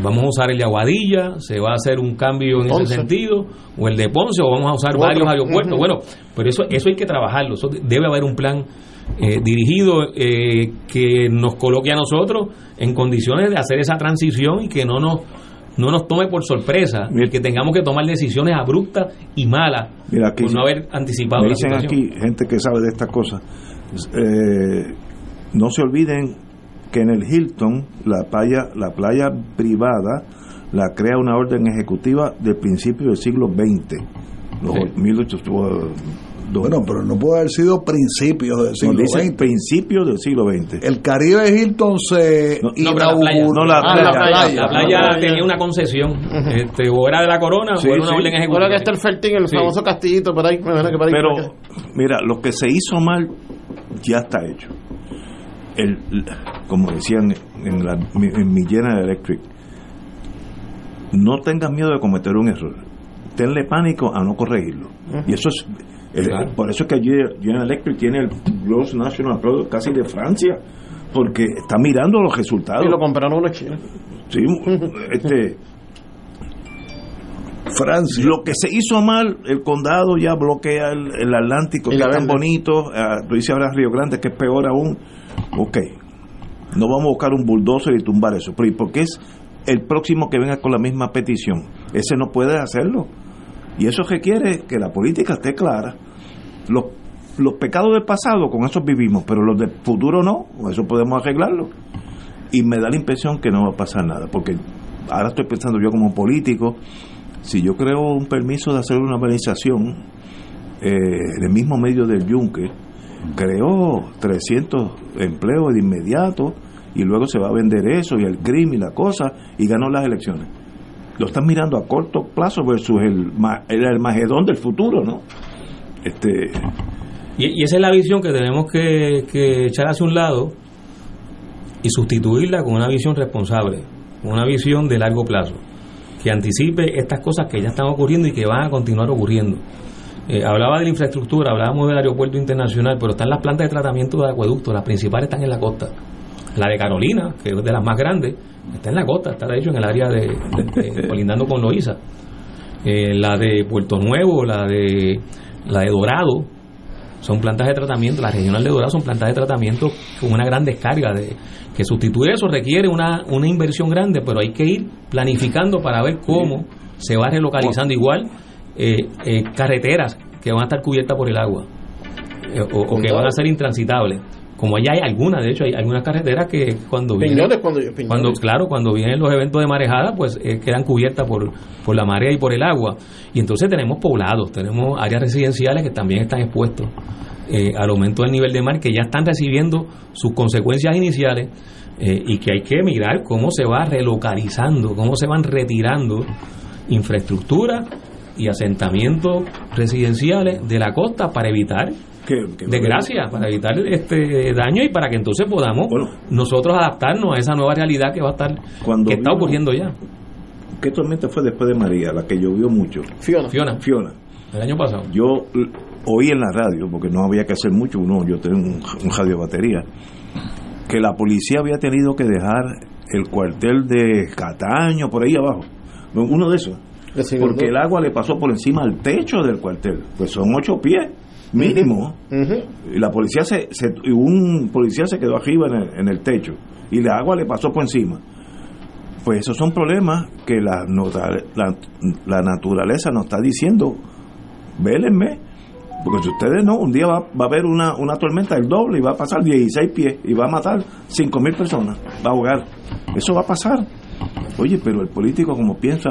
Vamos a usar el de Aguadilla, se va a hacer un cambio en Ponce. ese sentido, o el de Ponce, o vamos a usar otro. varios aeropuertos. Bueno, pero eso, eso hay que trabajarlo, eso debe haber un plan eh, dirigido eh, que nos coloque a nosotros en condiciones de hacer esa transición y que no nos no nos tome por sorpresa el que tengamos que tomar decisiones abruptas y malas Mira, aquí por no haber anticipado me dicen aquí gente que sabe de estas cosas. eh, no se olviden que en el Hilton la playa la playa privada la crea una orden ejecutiva del principio del siglo XX. Los Sí. 1800, Bueno, pero no puede haber sido principios del no, siglo XX. principios del siglo XX. El Caribe Hilton se No, no, pero la playa. No, la Ah, playa. La playa tenía una concesión, este, o era de la corona Sí, o era una sí. orden ejecutiva. Ahora que está el Fertín, el Sí. famoso castillito por ahí. por ahí- Pero, mira, lo que se hizo mal ya está hecho. El, como decían en, la, en mi General Electric, no tengas miedo de cometer un error. Tenle pánico a no corregirlo. Y eso es. Eh, Claro. Por eso es que General Electric tiene el Gross National Product casi de Francia, porque está mirando los resultados. Y lo compraron unos chinos. Sí, este, Francia. lo que se hizo mal, el condado ya bloquea el, el Atlántico, Y que la es tan bonito. ah, tú dices ahora Río Grande, que es peor aún. Ok, no vamos a buscar un bulldozer y tumbar eso. Pero ¿y por qué es el próximo que venga con la misma petición? Ese no puede hacerlo. Y eso requiere que la política esté clara. Los, los pecados del pasado, con esos vivimos, pero los del futuro no. Con eso podemos arreglarlo. Y me da la impresión que no va a pasar nada, porque ahora estoy pensando yo como político, si yo creo un permiso de hacer una urbanización eh, el mismo medio del yunque, creo 300 empleos de inmediato y luego se va a vender eso y el crimen y la cosa y ganó las elecciones. Lo están mirando a corto plazo versus el, ma- el Armagedón del futuro, ¿no? Este, Y, esa es la visión que tenemos que, echar hacia un lado y sustituirla con una visión responsable, una visión de largo plazo, que anticipe estas cosas que ya están ocurriendo y que van a continuar ocurriendo. Eh, hablaba de la infraestructura, hablábamos del aeropuerto internacional, pero están las plantas de tratamiento de acueductos, las principales están en la costa. La de Carolina, que es de las más grandes, está en la costa, está de hecho en el área de, de- de- colindando con Loíza. Eh, la de Puerto Nuevo, la de la de Dorado, son plantas de tratamiento, la regional de Dorado son plantas de tratamiento con una gran descarga de que sustituir eso requiere una, una inversión grande, pero hay que ir planificando para ver cómo se va relocalizando. Igual eh, eh, carreteras que van a estar cubiertas por el agua eh, o, o que van a ser intransitables. Como allá hay algunas, de hecho hay algunas carreteras que cuando vienen, cuando claro cuando vienen los eventos de marejada pues eh, quedan cubiertas por, por la marea y por el agua. Y entonces tenemos poblados tenemos áreas residenciales que también están expuestos eh, al aumento del nivel de mar que ya están recibiendo sus consecuencias iniciales eh, y que hay que mirar cómo se va relocalizando cómo se van retirando infraestructura y asentamientos residenciales de la costa para evitar que, que- desgracia, para evitar este daño y para que entonces podamos Bueno. nosotros adaptarnos a esa nueva realidad que va a estar Cuando que está ocurriendo ya. ¿Qué tormenta fue después de María? La que llovió mucho. Fiona. Fiona, Fiona. el año pasado. Yo oí en la radio, porque no había que hacer mucho, uno, yo tenía un, un radio de batería, que la policía había tenido que dejar el cuartel de Cataño por ahí abajo, uno de esos, De porque el agua le pasó por encima al techo del cuartel, pues son ocho pies mínimo, y la policía se, se- y un policía se quedó arriba en el, en el techo y la agua le pasó por encima. Pues esos son problemas que la, la, la naturaleza nos está diciendo, vélenme, porque si ustedes no, un día va, va a haber una, una tormenta del doble y va a pasar 16 pies y va a matar 5 mil personas, va a ahogar. Eso va a pasar. Oye, pero el político como piensa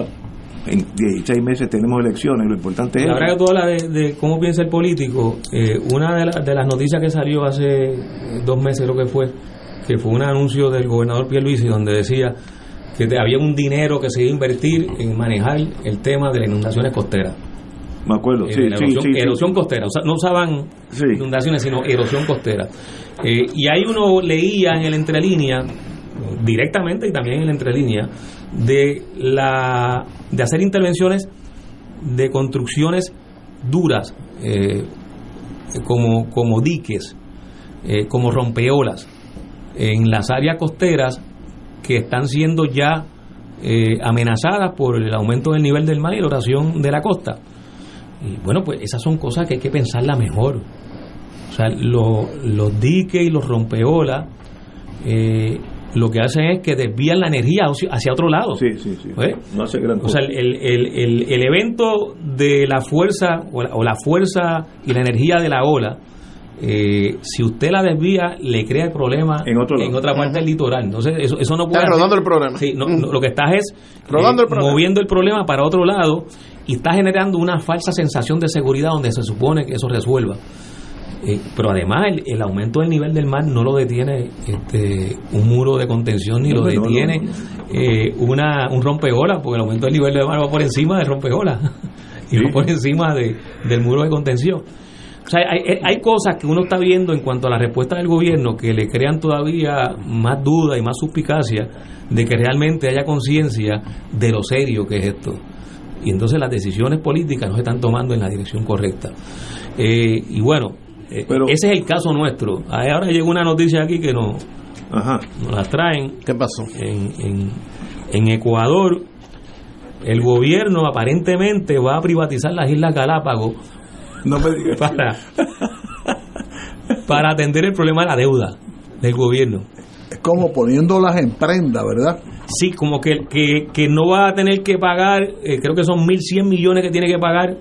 en 16 meses tenemos elecciones, lo importante es... La verdad que tú hablas de, cómo piensa el político, eh, una de, de, las noticias que salió hace dos meses creo que fue, que fue un anuncio del gobernador Pierluisi donde decía que había un dinero que se iba a invertir en manejar el tema de las inundaciones costeras. Me acuerdo, eh, sí, erosión, erosión costera, o sea, no usaban inundaciones, sino erosión costera. Eh, y ahí uno leía en el entrelínea, directamente y también en el entrelínea, de, la, de hacer intervenciones de construcciones duras, eh, como, como diques, como rompeolas, en las áreas costeras que están siendo ya amenazadas por el aumento del nivel del mar y la oración de la costa. Y bueno, pues esas son cosas que hay que pensarla mejor. O sea, los diques y los rompeolas eh, lo que hacen es que desvían la energía hacia otro lado. Sí, sí, sí. ¿Eh? No hace gran cosa. O sea, el, el, el, evento de la fuerza o la, fuerza y la energía de la ola, eh, si usted la desvía, le crea el problema en, otra parte del litoral. Entonces, eso, eso no puede. Está rodando el problema. Sí, no, lo que estás es rodando el moviendo el problema para otro lado y está generando una falsa sensación de seguridad donde se supone que eso resuelva. Eh, pero además el, aumento del nivel del mar no lo detiene este, un muro de contención ni lo detiene eh, una, un rompeola, porque el aumento del nivel del mar va por encima del rompeola y va por encima de, del muro de contención. O sea, hay, hay, cosas que uno está viendo en cuanto a la respuesta del gobierno que le crean todavía más duda y más suspicacia de que realmente haya conciencia de lo serio que es esto y entonces las decisiones políticas no se están tomando en la dirección correcta. Eh, y bueno, eh, ese es el caso nuestro. Ahora llegó una noticia aquí que nos, nos la traen. ¿Qué pasó? En, en, Ecuador, el gobierno aparentemente va a privatizar las Islas Galápagos no me digas. para, para atender el problema de la deuda del gobierno. Es como poniéndolas en prenda, ¿verdad? Sí, como que, que, no va a tener que pagar, eh, creo que son 1.100 millones que tiene que pagar,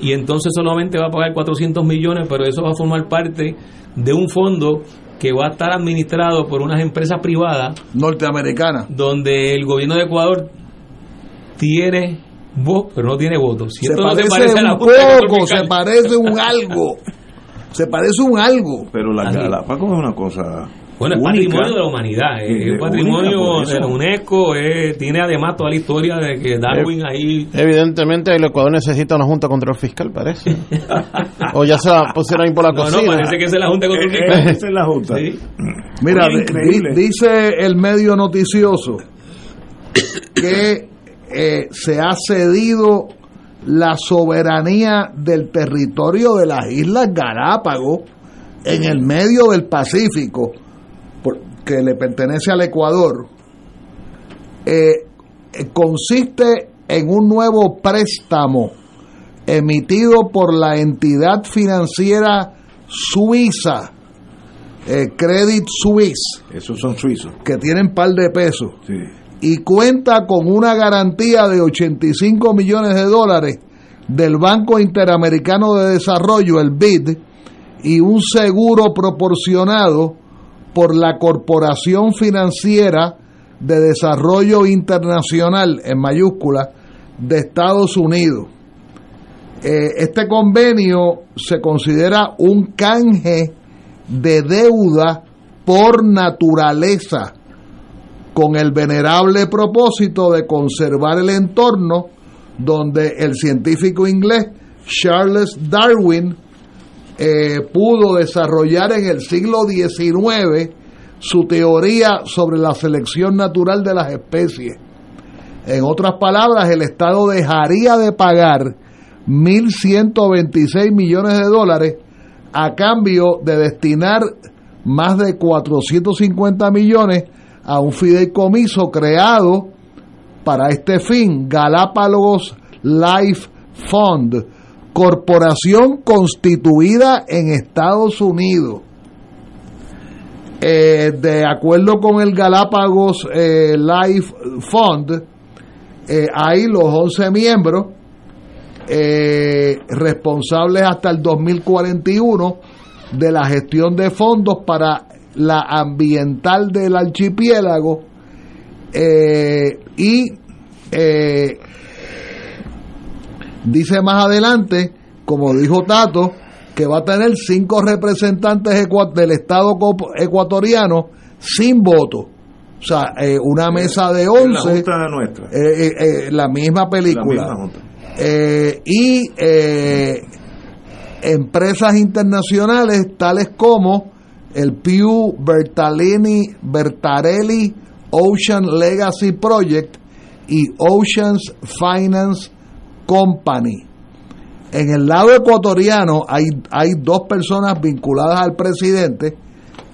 y entonces solamente va a pagar 400 millones, pero eso va a formar parte de un fondo que va a estar administrado por unas empresas privadas norteamericanas, donde el gobierno de Ecuador tiene voz, pero no tiene votos. se, parece un poco, se parece un algo, se parece un algo. Pero la Galápagos es una cosa bueno, es patrimonio de la humanidad, es, patrimonio de la UNESCO, tiene además toda la historia de que Darwin ahí... Evidentemente el Ecuador necesita una junta control fiscal, parece. o ya se la pusieron ahí por la cocina. No, parece que es la junta control fiscal. Esa es la junta. Mira, dice el medio noticioso que eh, se ha cedido la soberanía del territorio de las Islas Galápagos en el medio del Pacífico que le pertenece al Ecuador, eh, consiste en un nuevo préstamo emitido por la entidad financiera suiza, eh, Credit Suisse. Esos son suizos. Que tienen par de pesos. Y cuenta con una garantía de 85 millones de dólares del Banco Interamericano de Desarrollo, el BID, y un seguro proporcionado por la Corporación Financiera de Desarrollo Internacional, en mayúscula, de Estados Unidos. Eh, este convenio se considera un canje de deuda por naturaleza, con el venerable propósito de conservar el entorno donde el científico inglés Charles Darwin eh, pudo desarrollar en el siglo XIX su teoría sobre la selección natural de las especies. En otras palabras, el Estado dejaría de pagar 1.126 millones de dólares a cambio de destinar más de 450 millones a un fideicomiso creado para este fin, Galápagos Life Fund, corporación constituida en Estados Unidos. Eh, de acuerdo con el Galápagos eh, Life Fund, eh, hay los 11 miembros responsables hasta el 2041 de la gestión de fondos para la ambiental del archipiélago y Dice más adelante, como dijo Tato, que va a tener cinco representantes del Estado ecuatoriano sin voto. O sea, eh, una mesa de 11. La nuestra. Eh, eh, la misma película. y empresas internacionales tales como el Pew Bertalini, Bertarelli Ocean Legacy Project y Oceans Finance Company. En el lado ecuatoriano hay, hay dos personas vinculadas al presidente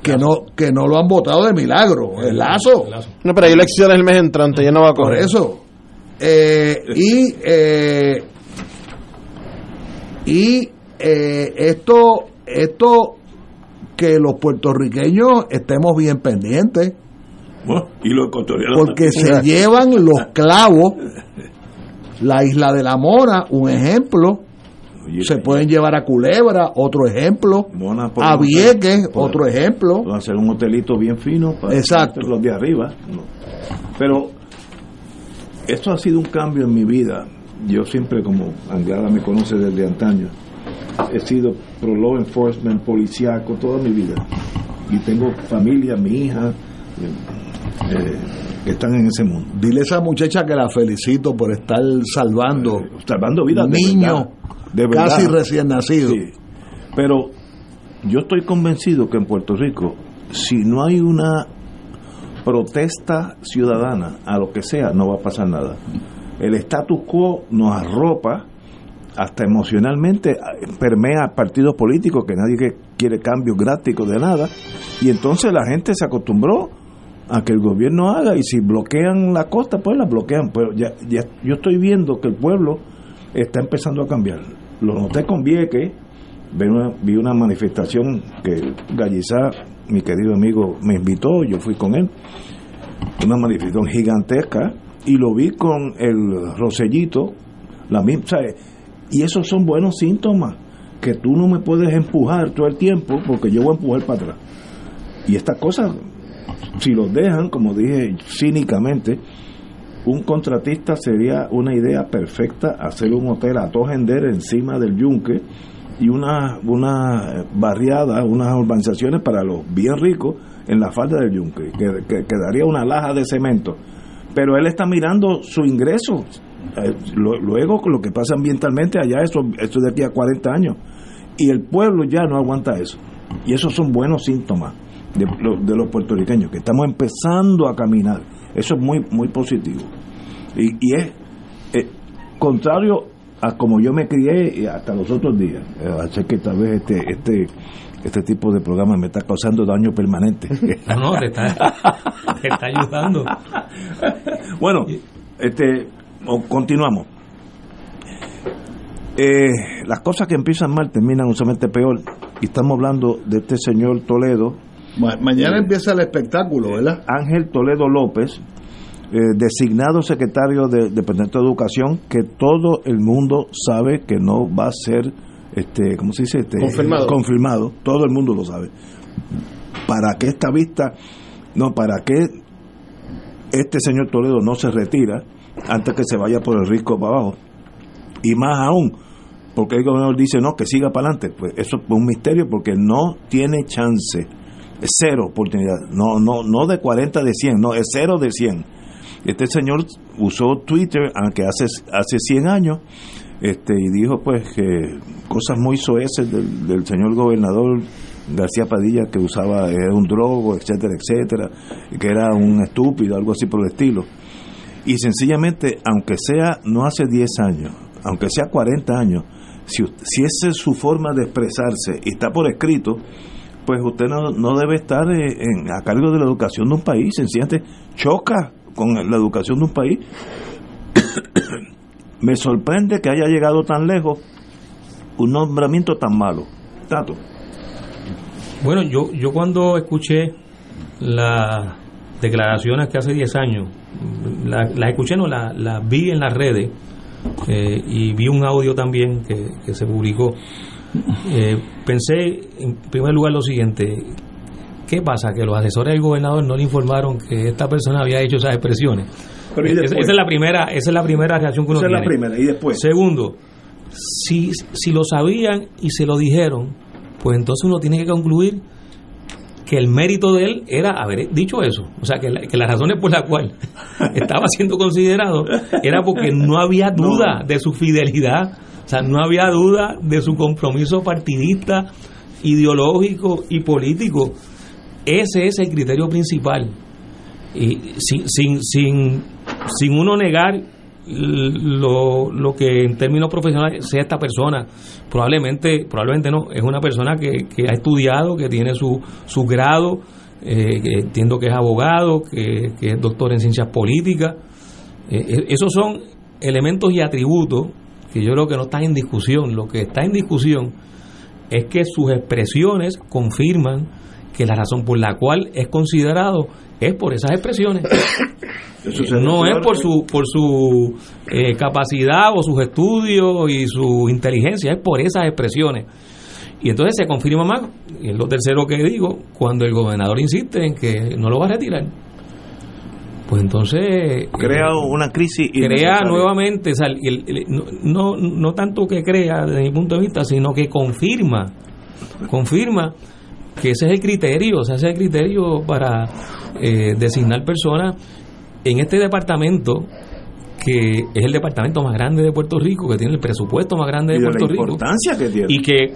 que no que no lo han votado de milagro. El lazo. No, pero hay elecciones el mes entrante, ya no va a correr. Por eso. Eh, y eh, y eh, esto, esto que los puertorriqueños estemos bien pendientes. y los ecuatorianos. Porque se llevan los clavos. La isla de la Mora, un ejemplo. se pueden llevar a Culebra, otro ejemplo. a Vieques, otro ejemplo. Hacer un hotelito bien fino para Exacto. los de arriba. Pero esto ha sido un cambio en mi vida. Yo siempre, como Anglada me conoce desde antaño, he sido pro law enforcement, policíaco toda mi vida. Y tengo familia, mi hija, eh, que están en ese mundo. Dile a esa muchacha que la felicito por estar salvando, eh, salvando vidas niños de casi recién nacidos. Pero yo estoy convencido que en Puerto Rico, si no hay una protesta ciudadana a lo que sea, no va a pasar nada. El status quo nos arropa hasta emocionalmente permea partidos políticos que nadie quiere cambios drásticos de nada y entonces la gente se acostumbró a que el gobierno haga y si bloquean la costa pues la bloquean pero ya, ya yo estoy viendo que el pueblo está empezando a cambiar lo noté con Vieques vi una, vi una manifestación que Gallizá mi querido amigo me invitó yo fui con él una manifestación gigantesca y lo vi con el Rosellito la misma y esos son buenos síntomas, que tú no me puedes empujar todo el tiempo porque yo voy a empujar para atrás. Y estas cosas, si los dejan, como dije cínicamente, un contratista sería una idea perfecta hacer un hotel a Tojender encima del yunque y una, una barriada, unas urbanizaciones para los bien ricos en la falda del yunque, que, que quedaría una laja de cemento. Pero él está mirando su ingreso, eh, luego lo que pasa ambientalmente allá, eso, eso de aquí a 40 años. Y el pueblo ya no aguanta eso. Y esos son buenos síntomas de, de los puertorriqueños, que estamos empezando a caminar. Eso es muy, muy positivo. Y, y es eh, contrario a como yo me crié hasta los otros días. Eh, así que tal vez este, este, este tipo de programa me está causando daño permanente. No, no, te está, te está ayudando. bueno, este continuamos. Eh, las cosas que empiezan mal terminan usualmente peor. Y estamos hablando de este señor Toledo. Mañana empieza el espectáculo, ¿verdad? Ángel Toledo López, eh, designado secretario de Departamento de Educación, que todo el mundo sabe que no va a ser, este, ¿cómo se dice? Este, confirmado. confirmado. Todo el mundo lo sabe. Para que esta vista, no, para que este señor Toledo no se retira, antes que se vaya por el risco para abajo. Y más aún, porque el gobernador dice no, que siga para adelante. Pues eso es un misterio porque no tiene chance. Cero oportunidad. No, no, no de 40 de 100, no, es cero de 100. Este señor usó Twitter, aunque hace, hace 100 años, este, y dijo pues que cosas muy soeces del, del señor gobernador García Padilla que usaba era un drogo, etcétera, etcétera, que era un estúpido, algo así por el estilo. Y sencillamente, aunque sea no hace 10 años, aunque sea 40 años, si, si esa es su forma de expresarse y está por escrito, pues usted no, no debe estar eh, en, a cargo de la educación de un país, sencillamente choca con la educación de un país. Me sorprende que haya llegado tan lejos un nombramiento tan malo. Tato. Bueno, yo, yo cuando escuché las declaraciones que hace 10 años las la escuché, no, las la vi en las redes eh, y vi un audio también que, se publicó. Eh, pensé en primer lugar lo siguiente, ¿qué pasa? Que los asesores del gobernador no le informaron que esta persona había hecho esas expresiones. esa, es la primera, esa es la primera reacción que uno esa Es la primera, y después. Segundo, si, si lo sabían y se lo dijeron, pues entonces uno tiene que concluir que el mérito de él era haber dicho eso. O sea, que, que las razones por las cuales estaba siendo considerado era porque no había duda de su fidelidad, o sea, no había duda de su compromiso partidista, ideológico y político. Ese es el criterio principal. Y sin, sin, sin, sin uno negar lo, lo que en términos profesionales sea esta persona. Probablemente, probablemente no, es una persona que, que ha estudiado, que tiene su, su grado, eh, que entiendo que es abogado, que, que es doctor en ciencias políticas. Eh, eh, esos son elementos y atributos que yo creo que no están en discusión. Lo que está en discusión es que sus expresiones confirman que la razón por la cual es considerado es por esas expresiones. no es por su por su eh, capacidad o sus estudios y su inteligencia, es por esas expresiones. Y entonces se confirma más, y es lo tercero que digo, cuando el gobernador insiste en que no lo va a retirar. Pues entonces... Crea una crisis. Crea nuevamente, o sea, el- el- no, no, no tanto que crea desde mi punto de vista, sino que confirma, confirma que ese es el criterio, o sea, ese es el criterio para eh, designar personas en este departamento que es el departamento más grande de Puerto Rico, que tiene el presupuesto más grande Y de de la Puerto Rico importancia que tiene. y que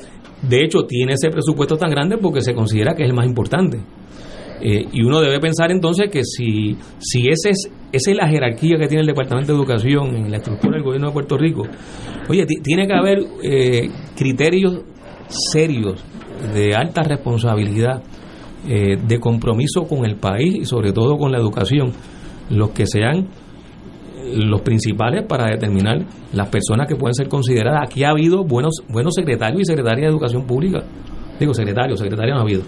de hecho tiene ese presupuesto tan grande porque se considera que es el más importante. Eh, y uno debe pensar entonces que si, si ese es, esa es la jerarquía que tiene el Departamento de Educación en la estructura del gobierno de Puerto Rico, oye, ti- tiene que haber eh, criterios serios de alta responsabilidad, eh, de compromiso con el país y sobre todo con la educación, los que sean los principales para determinar las personas que pueden ser consideradas. Aquí ha habido buenos buenos secretarios y secretarias de educación pública. Digo, secretarios, secretarias no ha habido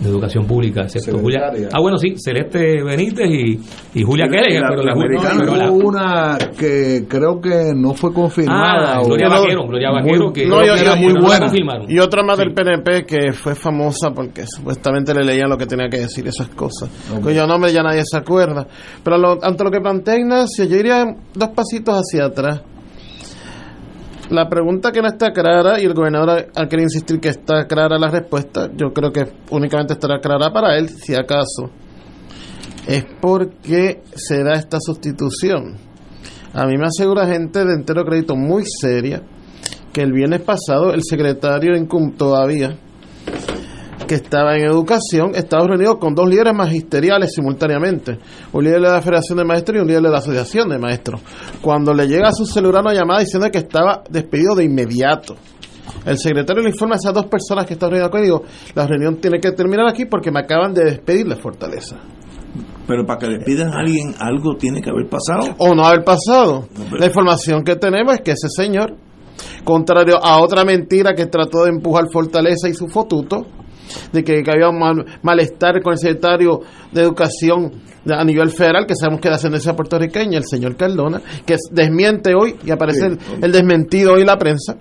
de educación pública, excepto Julia. Ah, bueno, sí, Celeste Benítez y, y Julia Sí, Keller, la- pero la americana. pero Hubo la- una que creo que no fue confirmada. Ah, Gloria Vaquero, Gloria Vaquero, que no, yo- que yo- era muy no buena. confirmaron. Y otra más Sí. del PNP que fue famosa porque supuestamente le leían lo que tenía que decir esas cosas. Cuyo nombre ya nadie se acuerda. Pero lo- ante lo que plantea Ignacio, yo iría dos pasitos hacia atrás. La pregunta que no está clara, y el gobernador al querer insistir que está clara la respuesta, yo creo que únicamente estará clara para él, si acaso, es por qué se da esta sustitución. A mí me asegura gente de entero crédito muy seria que el viernes pasado el secretario en cum todavía que estaba en educación estaba reunido con dos líderes magisteriales simultáneamente un líder de la Federación de Maestros y un líder de la Asociación de Maestros cuando le llega a su celular una llamada diciendo que estaba despedido de inmediato el secretario le informa a esas dos personas que están reunidas con él digo, la reunión tiene que terminar aquí porque me acaban de despedir de Fortaleza Pero para que le pidan a alguien algo tiene que haber pasado. o no haber pasado. No, pero- La información que tenemos es que ese señor, contrario a otra mentira que trató de empujar Fortaleza y su fotuto, de que, que había un mal- malestar con el secretario de Educación a nivel federal, que sabemos que es de ascendencia puertorriqueña, el señor Cardona, que es- desmiente hoy y aparece el, el desmentido hoy en la prensa.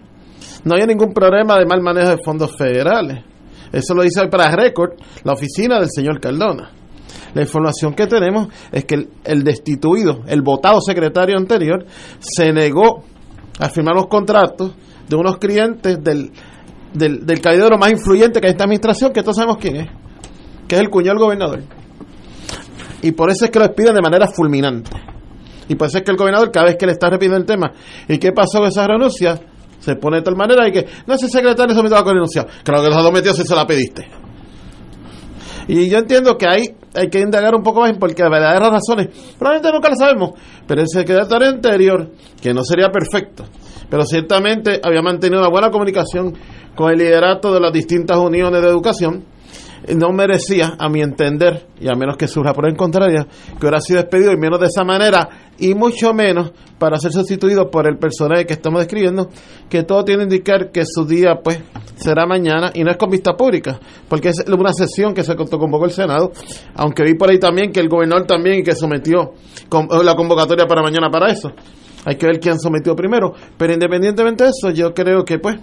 No hay ningún problema de mal manejo de fondos federales. Eso lo dice hoy para récord la oficina del señor Cardona. La información que tenemos es que el, el destituido, el votado secretario anterior, se negó a firmar los contratos de unos clientes del, del, del caballero más influyente que hay esta administración, que todos sabemos quién es, que es el cuñado del gobernador. Y por eso es que lo despiden de manera fulminante. Y por eso es que el gobernador, cada vez que le está repitiendo el tema, ¿y qué pasó con esa renuncia? Se pone de tal manera y que, no, ese secretario sometió a la renuncia. Claro que los sometió si se la pediste. Y yo entiendo que hay, hay que indagar un poco más porque las verdaderas razones probablemente nunca las sabemos, pero el secretario anterior, que no sería perfecto, pero ciertamente había mantenido una buena comunicación con el liderato de las distintas uniones de educación, no merecía, a mi entender, y a menos que surja por el contrario, que hubiera sido despedido y menos de esa manera, y mucho menos para ser sustituido por el personaje que estamos describiendo, que todo tiene que indicar que su día, pues, será mañana, y no es con vista pública, porque es una sesión que se convocó el Senado, aunque vi por ahí también que el gobernador también que sometió la convocatoria para mañana para eso. Hay que ver quién sometió primero. Pero independientemente de eso, yo creo que pues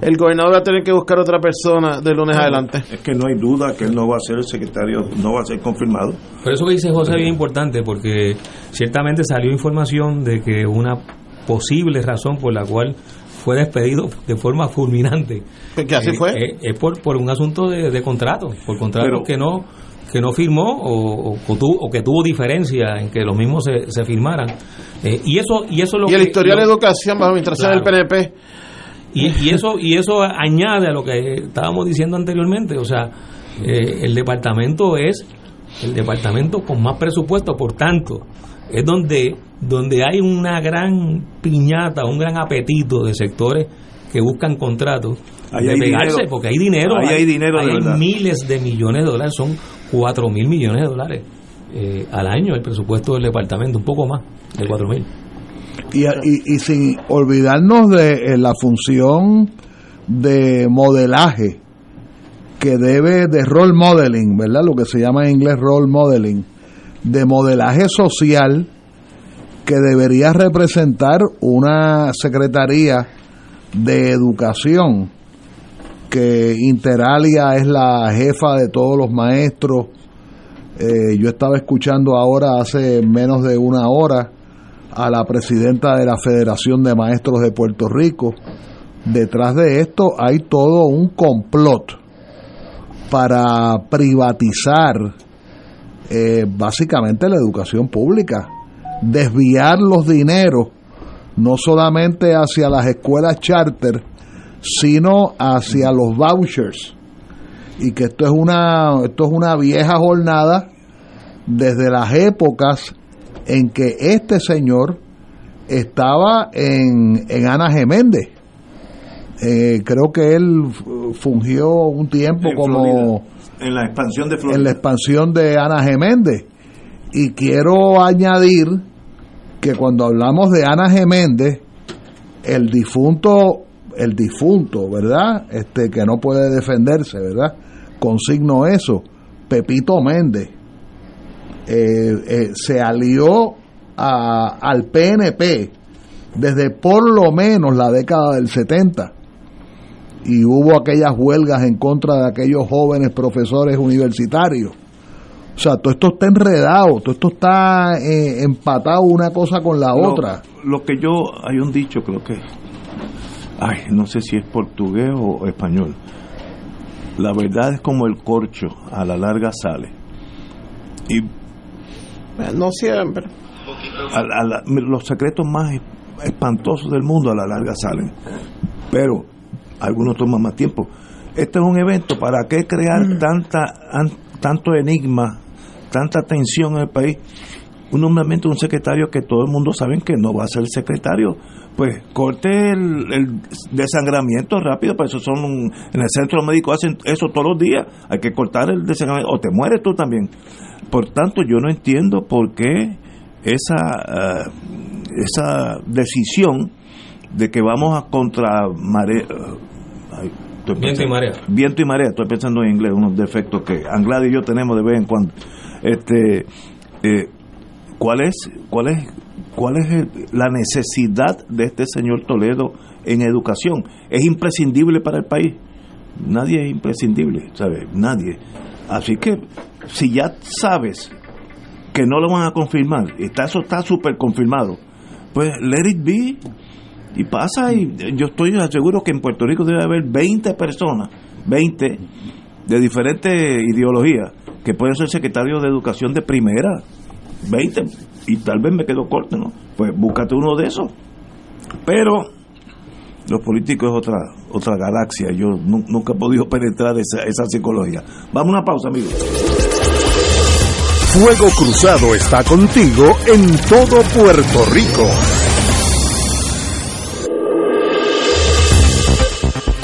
el gobernador va a tener que buscar otra persona de lunes adelante. Es que no hay duda que él no va a ser el secretario, no va a ser confirmado. Pero eso que dice José es bien importante porque ciertamente salió información de que una posible razón por la cual fue despedido de forma fulminante. Que así Eh, fue. eh, es por, por un asunto de, de contrato, por contrato Pero- que no que no firmó o, o- o tuvo, o que tuvo diferencia en que los mismos se, se firmaran. Eh, y eso y eso es lo y el que- historial de educación bajo administración del Claro. PNP. y, y eso y eso añade a lo que estábamos diciendo anteriormente, o sea, eh, el departamento es el departamento con más presupuesto, por tanto, es donde donde hay una gran piñata, un gran apetito de sectores que buscan contratos Ahí de pegarse, dinero. porque hay dinero, Ahí hay dinero de hay miles de millones de dólares, son 4 mil millones de dólares eh, al año el presupuesto del departamento, un poco más de 4 mil. Y, y, y sin olvidarnos de eh, la función de modelaje que debe de role modeling, ¿verdad? Lo que se llama en inglés role modeling, de modelaje social que debería representar una secretaría de educación que Interalia es la jefa de todos los maestros. Eh, yo estaba escuchando ahora hace menos de una hora a la presidenta de la Federación de Maestros de Puerto Rico. Detrás de esto hay todo un complot para privatizar eh, básicamente la educación pública, desviar los dineros no solamente hacia las escuelas charter, sino hacia los vouchers. Y que esto es una, esto es una vieja jornada desde las épocas en que este señor estaba en, en Ana Geméndez. Eh, creo que él fu- fungió un tiempo En como Florida, en la expansión de Florida. en la expansión de Ana Geméndez. Y quiero añadir que cuando hablamos de Ana Geméndez, el difunto, el difunto, ¿verdad? Este que no puede defenderse, ¿verdad? Consigno eso, Pepito Méndez. eh, eh, se alió a- al PNP desde por lo menos la década del 70 y hubo aquellas huelgas en contra de aquellos jóvenes profesores universitarios. O sea, todo esto está enredado, todo esto está eh, empatado una cosa con la Lo- otra. Lo que yo, hay un dicho, creo que, ay, no sé si es portugués o español. La verdad es como el corcho, a la larga sale. Y No siempre. a- a la- los secretos más espantosos del mundo a la larga salen. Pero algunos toman más tiempo. Este es un evento, ¿para qué crear tanta an- tanto enigma, tanta tensión en el país? Un nombramiento de un secretario que todo el mundo sabe que no va a ser secretario. Pues corte el, el desangramiento rápido, para eso son un- en el centro médico hacen eso todos los días. Hay que cortar el desangramiento, o te mueres tú también. Por tanto, yo no entiendo por qué esa, ah, esa decisión de que vamos a contra marea. ay, Viento y marea. Viento y marea, estoy pensando en inglés, unos defectos que Anglada y yo tenemos de vez en cuando. Este, eh, ¿Cuál es, cuál es, cuál es el- la necesidad de este señor Toledo en educación? ¿Es imprescindible para el país? Nadie es imprescindible, ¿sabes? Nadie. Así que, si ya sabes que no lo van a confirmar, está, eso está súper confirmado, pues let it be. Y pasa, y yo estoy seguro que en Puerto Rico debe haber 20 personas, 20 de diferentes ideologías, que pueden ser secretarios de educación de primera, 20, y tal vez me quedo corto, ¿no? Pues búscate uno de esos. Pero los políticos es otra otra galaxia, yo nu- nunca he podido penetrar esa, esa psicología. Vamos a una pausa, amigos. Fuego Cruzado está contigo en todo Puerto Rico.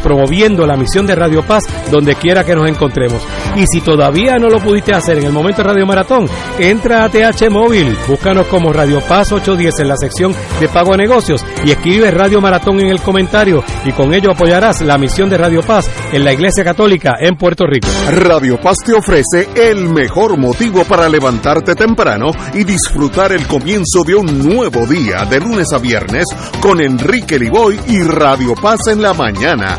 promoviendo la misión de Radio Paz donde quiera que nos encontremos. Y si todavía no lo pudiste hacer en el momento Radio Maratón, entra a TH Móvil, búscanos como Radio Paz 810 en la sección de pago a negocios y escribe Radio Maratón en el comentario y con ello apoyarás la misión de Radio Paz en la Iglesia Católica en Puerto Rico. Radio Paz te ofrece el mejor motivo para levantarte temprano y disfrutar el comienzo de un nuevo día de lunes a viernes con Enrique Liboy y Radio Paz en la mañana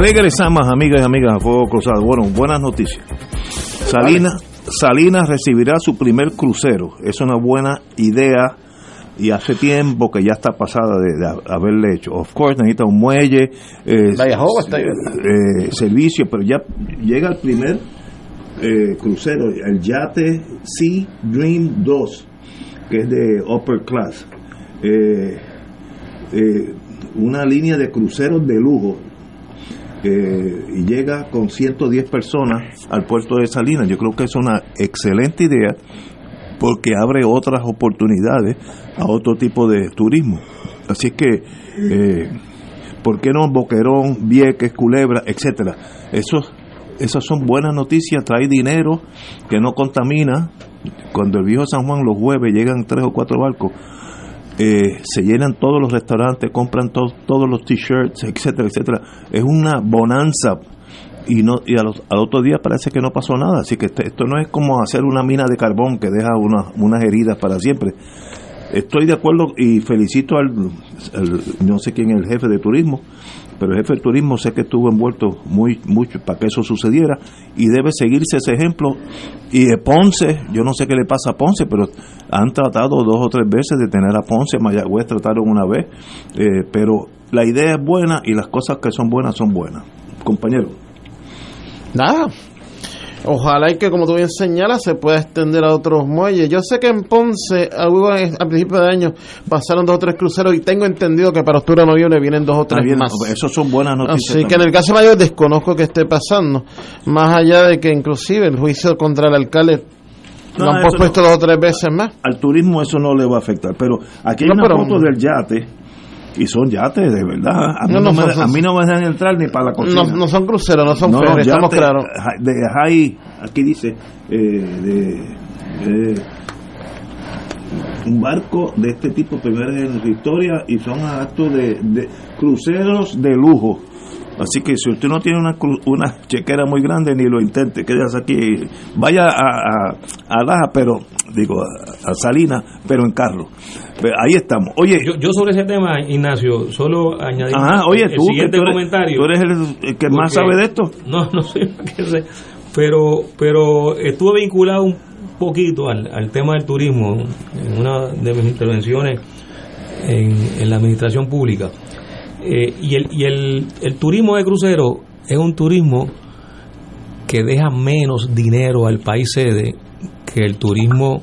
Regresamos, amigas y amigas, a Fuego Cruzado. Bueno, buenas noticias. Salinas, Salinas recibirá su primer crucero. Es una buena idea y hace tiempo que ya está pasada de, de haberle hecho. Of course, necesita un muelle, eh, eh, servicio, pero ya llega el primer eh, crucero, el yate Sea Dream 2, que es de upper class. Eh, eh, una línea de cruceros de lujo eh, y llega con 110 personas al puerto de Salinas. Yo creo que es una excelente idea porque abre otras oportunidades a otro tipo de turismo. Así que, eh, ¿por qué no Boquerón, Vieques, Culebra, etcétera? Esos, esas son buenas noticias, trae dinero que no contamina. Cuando el viejo San Juan los jueves llegan tres o cuatro barcos, eh, se llenan todos los restaurantes, compran to- todos los t-shirts, etcétera, etcétera. Es una bonanza y no y a los- al otro día parece que no pasó nada. Así que este- esto no es como hacer una mina de carbón que deja una- unas heridas para siempre. estoy de acuerdo y felicito al, al- no sé quién el jefe de turismo, pero el jefe de turismo sé que estuvo envuelto muy mucho para que eso sucediera y debe seguirse ese ejemplo. Y Ponce, yo no sé qué le pasa a Ponce, pero han tratado dos o tres veces de tener a Ponce, Mayagüez trataron una vez, eh, pero la idea es buena y las cosas que son buenas son buenas. Compañero. Nada. Ojalá y que, como tú bien señalas, se pueda extender a otros muelles. Yo sé que en Ponce, a, hubo- a principios de año, pasaron dos o tres cruceros y tengo entendido que para octubre o noviembre vienen dos o tres También, más. Eso son buenas noticias. Así que en el caso mayor desconozco que esté pasando. Más allá de que inclusive el juicio contra el alcalde No, lo han pospuesto dos o tres veces más. al turismo eso no le va a afectar. Pero aquí hay No, una pero- foto del yate y son yates de verdad. A mí No, no, no, me, son- a mí no me dejan entrar ni para la cocina. No, no son cruceros, no son ferries, estamos claros. De high, aquí dice, eh, de, de- un barco de este tipo, primera vez en su historia, y son actos de, de cruceros de lujo. Así que si usted no tiene una, una chequera muy grande, ni lo intente, quédese aquí, vaya a, a, a Laja, pero, digo, a, a Salinas, pero en carro. Pero ahí estamos. Oye, Yo, yo sobre ese tema, Ignacio, solo añadir Ajá, oye, el, tú, siguiente tú eres- comentario. tú eres el- el que más sabe de esto. No, no sé qué sé. Pero, pero estuve vinculado un poquito al, al tema del turismo en una de mis intervenciones en, en la administración pública. Eh, y el, y el, el turismo de crucero es un turismo que deja menos dinero al país sede que el turismo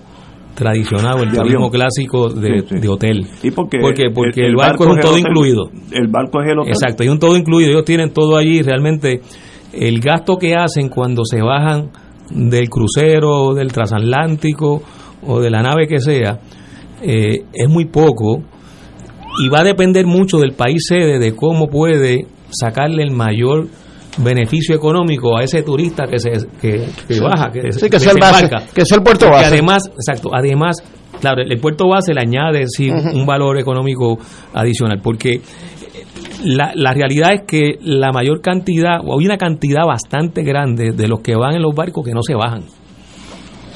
tradicional o el De turismo avión. clásico de, Sí, sí. de hotel. ¿Y por qué? Porque, porque el, barco, barco es un todo hotel. incluido. El barco es el hotel. Exacto, hay un todo incluido. Ellos tienen todo allí. Realmente, el gasto que hacen cuando se bajan del crucero, del transatlántico o de la nave que sea, eh, es muy poco y va a depender mucho del país sede de cómo puede sacarle el mayor beneficio económico a ese turista que se que, que baja que, Sí, que base, que sea el puerto Porque base. además exacto además claro el puerto base le añade sí, un valor económico adicional porque la, la realidad es que la mayor cantidad, o hay una cantidad bastante grande de los que van en los barcos que no se bajan.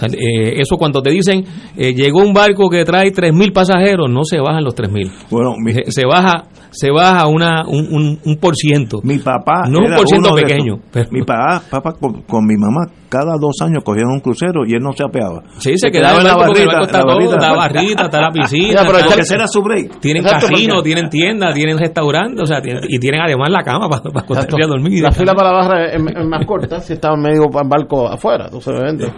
Eh, eso cuando te dicen, eh, llegó un barco que trae 3.000 pasajeros, no se bajan los 3.000. Bueno, mi, Se, se baja se baja una, un, un, un por ciento. mi papá. No un por ciento pequeño, pero- Mi papá, papá con, con mi mamá, cada dos años cogían un crucero y él no se apeaba. Sí, se quedaba en el barco porque el barco está todo, está barrita, está la piscina. Pero está- ese era su break. tienen Exacto, casino, porque- tienen tiendas, tienen restaurantes, o sea, tienen- y tienen además la cama para, para acostarse a dormir. La fila para la barra es, es más corta si está en medio barco afuera, entonces obviamente.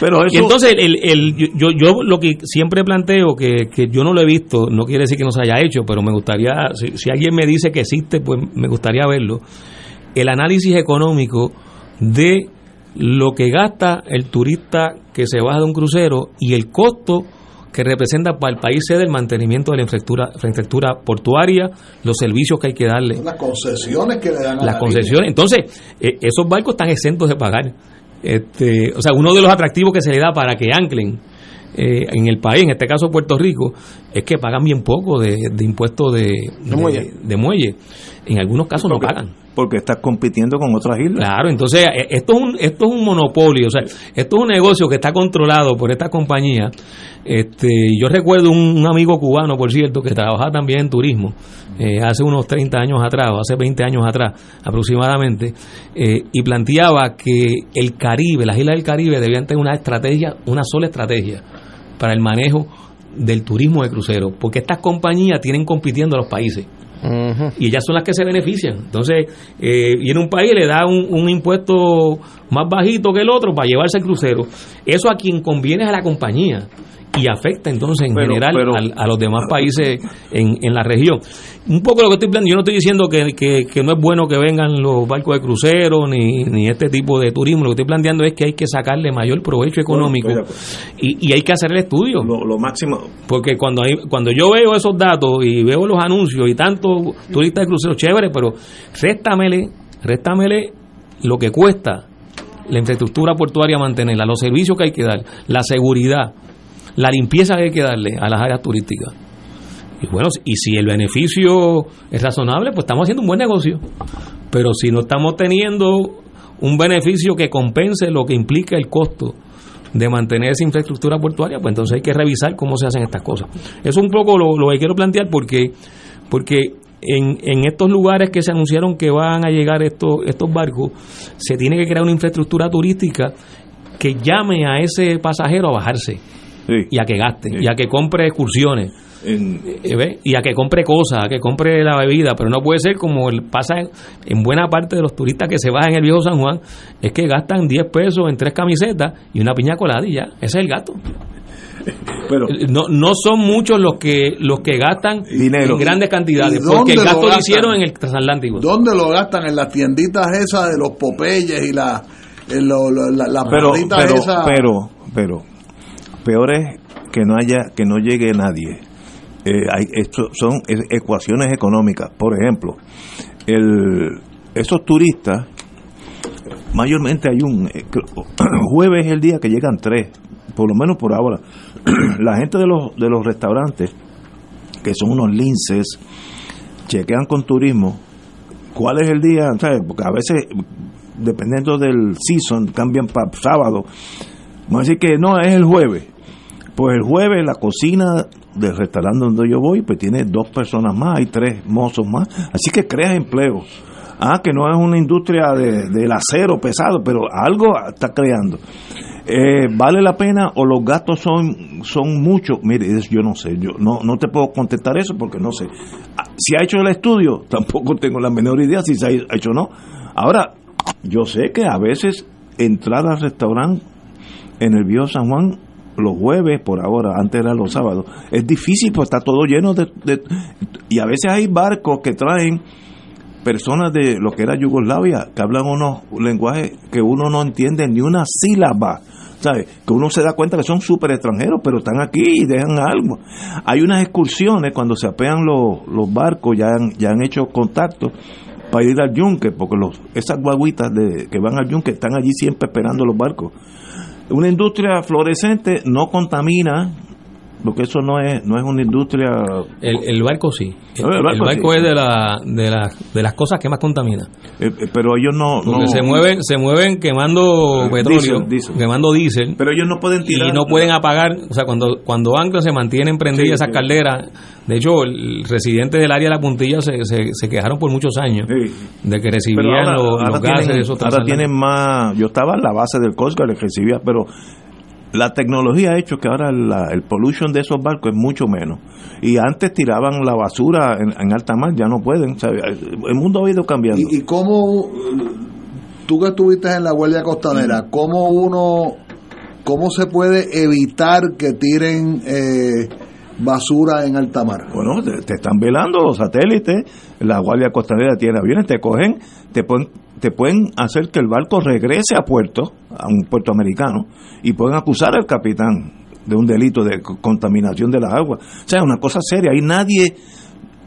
Pero eso, Y entonces, el, el, yo, yo lo que siempre planteo, que, que yo no lo he visto, no quiere decir que no se haya hecho, pero me gustaría, si, si alguien me dice que existe, pues me gustaría verlo, el análisis económico de lo que gasta el turista que se baja de un crucero y el costo que representa para el país sede el mantenimiento de la infraestructura, infraestructura portuaria, los servicios que hay que darle Las concesiones que le dan a las la concesiones. Entonces, eh, esos barcos están exentos de pagar. Este, o sea, uno de los atractivos que se le da para que anclen eh, en el país, en este caso Puerto Rico, es que pagan bien poco de, de impuestos de, de, muelle. de muelle. En algunos casos no pagan. porque estás compitiendo con otras islas. Claro, entonces eh, esto es un esto es un monopolio, o sea, esto es un negocio que está controlado por esta compañía. Este, yo recuerdo un, un amigo cubano, por cierto, que trabajaba también en turismo eh, hace unos 30 años atrás, o hace 20 años atrás aproximadamente, eh, y planteaba que el Caribe, las islas del Caribe debían tener una estrategia, una sola estrategia para el manejo del turismo de crucero, porque estas compañías tienen compitiendo a los países y ellas son las que se benefician. Entonces, eh, viene un país y le da un, un impuesto más bajito que el otro para llevarse el crucero. Eso a quien conviene es a la compañía y afecta entonces en Pero- general pero- al- a los demás países en, en la región. Un poco lo que estoy planteando, yo no estoy diciendo que, que- que no es bueno que vengan los barcos de crucero ni, ni este tipo de turismo, lo que estoy planteando es que hay que sacarle mayor provecho económico Bueno, y, y hay que hacer el estudio. Lo, lo máximo. Porque cuando hay, cuando yo veo esos datos y veo los anuncios y tantos turistas de crucero, chévere, pero réstamele, réstamele lo que cuesta la infraestructura portuaria mantenerla, los servicios que hay que dar, la seguridad, la limpieza que hay que darle a las áreas turísticas. Y bueno, y si el beneficio es razonable, pues estamos haciendo un buen negocio. Pero si no estamos teniendo un beneficio que compense lo que implica el costo de mantener esa infraestructura portuaria, pues entonces hay que revisar cómo se hacen estas cosas. Eso es un poco lo, lo que quiero plantear porque, porque en, en estos lugares que se anunciaron que van a llegar estos, estos barcos, se tiene que crear una infraestructura turística que llame a ese pasajero a bajarse y a que gaste, y a que compre excursiones. Eh, ¿ve? y a que compre cosas, a que compre la bebida, pero no puede ser como el pasa en, en buena parte de los turistas que se bajan en el viejo San Juan, es que gastan 10 pesos en tres camisetas y una piña colada y ya, ese es el gasto. Pero, no, no son muchos los que los que gastan Dinero. en grandes cantidades, ¿Y dónde porque el gasto lo hicieron en el transatlántico. ¿Dónde lo gastan? En las tienditas esas de los Popeyes y la, en lo- lo- la, las pero, barritas pero, esas. pero, pero, peor es que no haya, que no llegue nadie. Eh, hay, esto son ecuaciones económicas. Por ejemplo, el, esos turistas, mayormente hay un eh, jueves es el día que llegan tres, por lo menos por ahora. La gente de los de los restaurantes, que son unos linces, chequean con turismo cuál es el día, ¿sabes? Porque a veces, dependiendo del season, cambian para sábado. Vamos a decir que no, es el jueves. Pues el jueves la cocina del restaurante donde yo voy, pues tiene dos personas más, hay tres mozos más. Así que creas empleo. Ah, que no es una industria de, del acero pesado, pero algo está creando. Eh, ¿Vale la pena o los gastos son, son muchos? Mire, yo no sé, yo no, no te puedo contestar eso porque no sé. Ah, Si ha hecho el estudio, tampoco tengo la menor idea si se ha hecho o no. Ahora, yo sé que a veces entrar al restaurante en el viejo San Juan los jueves por ahora, antes era los sábados, es difícil pues está todo lleno de, y a veces hay barcos que traen personas de lo que era Yugoslavia que hablan unos lenguajes que uno no entiende ni una sílaba. ¿Sabes? Que uno se da cuenta que son súper extranjeros, pero están aquí y dejan algo. Hay unas excursiones cuando se apean los, los barcos, ya han, ya han hecho contacto para ir al yunque, porque los, esas guaguitas de, que van al yunque están allí siempre esperando los barcos. Una industria florescente no contamina, porque eso no es, no es una industria El, el barco sí. El, barco el barco sí. es de, la, de, la- de las cosas que más contamina. Eh, eh, pero ellos no, Porque no- se mueven se mueven quemando Eh, petróleo, quemando diésel. pero ellos no pueden tirar y no pueden apagar, o sea, cuando cuando anclan se mantienen prendidas Sí, esas sí. calderas. De hecho, el residente del área de la puntilla se, se, se quejaron por muchos años de que recibían ahora, los, ahora los gases tienen, de esos ahora tienen más yo estaba en la base del Guard y recibía pero la tecnología ha hecho que ahora la- el pollution de esos barcos es mucho menos. Y antes tiraban la basura en, en alta mar ya no pueden o sea, el mundo ha ido cambiando. ¿Y, y cómo, tú que estuviste en la Guardia Costanera, cómo uno, cómo se puede evitar que tiren eh, basura en alta mar? Bueno, te, te están velando los satélites, la Guardia Costanera tiene aviones, te cogen, te pueden, te pueden hacer que el barco regrese a puerto, a un puerto americano, y pueden acusar al capitán de un delito de co- contaminación de las aguas. O sea, una cosa seria, hay nadie...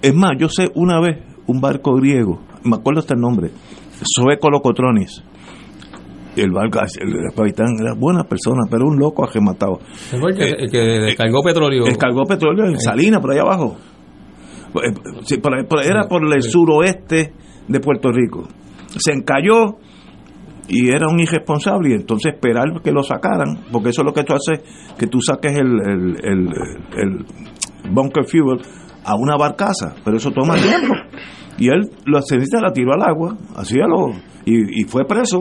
Es más, yo sé una vez un barco griego, me acuerdo hasta el nombre, Zoe Colocotronis, el barco, el capitán era buena persona, pero un loco ajematado. El que, el que descargó petróleo. Él cargó petróleo en Salinas, por allá abajo. Eh, sí, por ahí- por- era por el suroeste de Puerto Rico. Se encalló y era un irresponsable y entonces esperar que lo sacaran, porque eso es lo que tú haces, que tú saques el, el, el, el bunker fuel a una barcaza, pero eso toma tiempo. Y él, la ceniza la tiró al agua, hacía lo, y, y fue preso.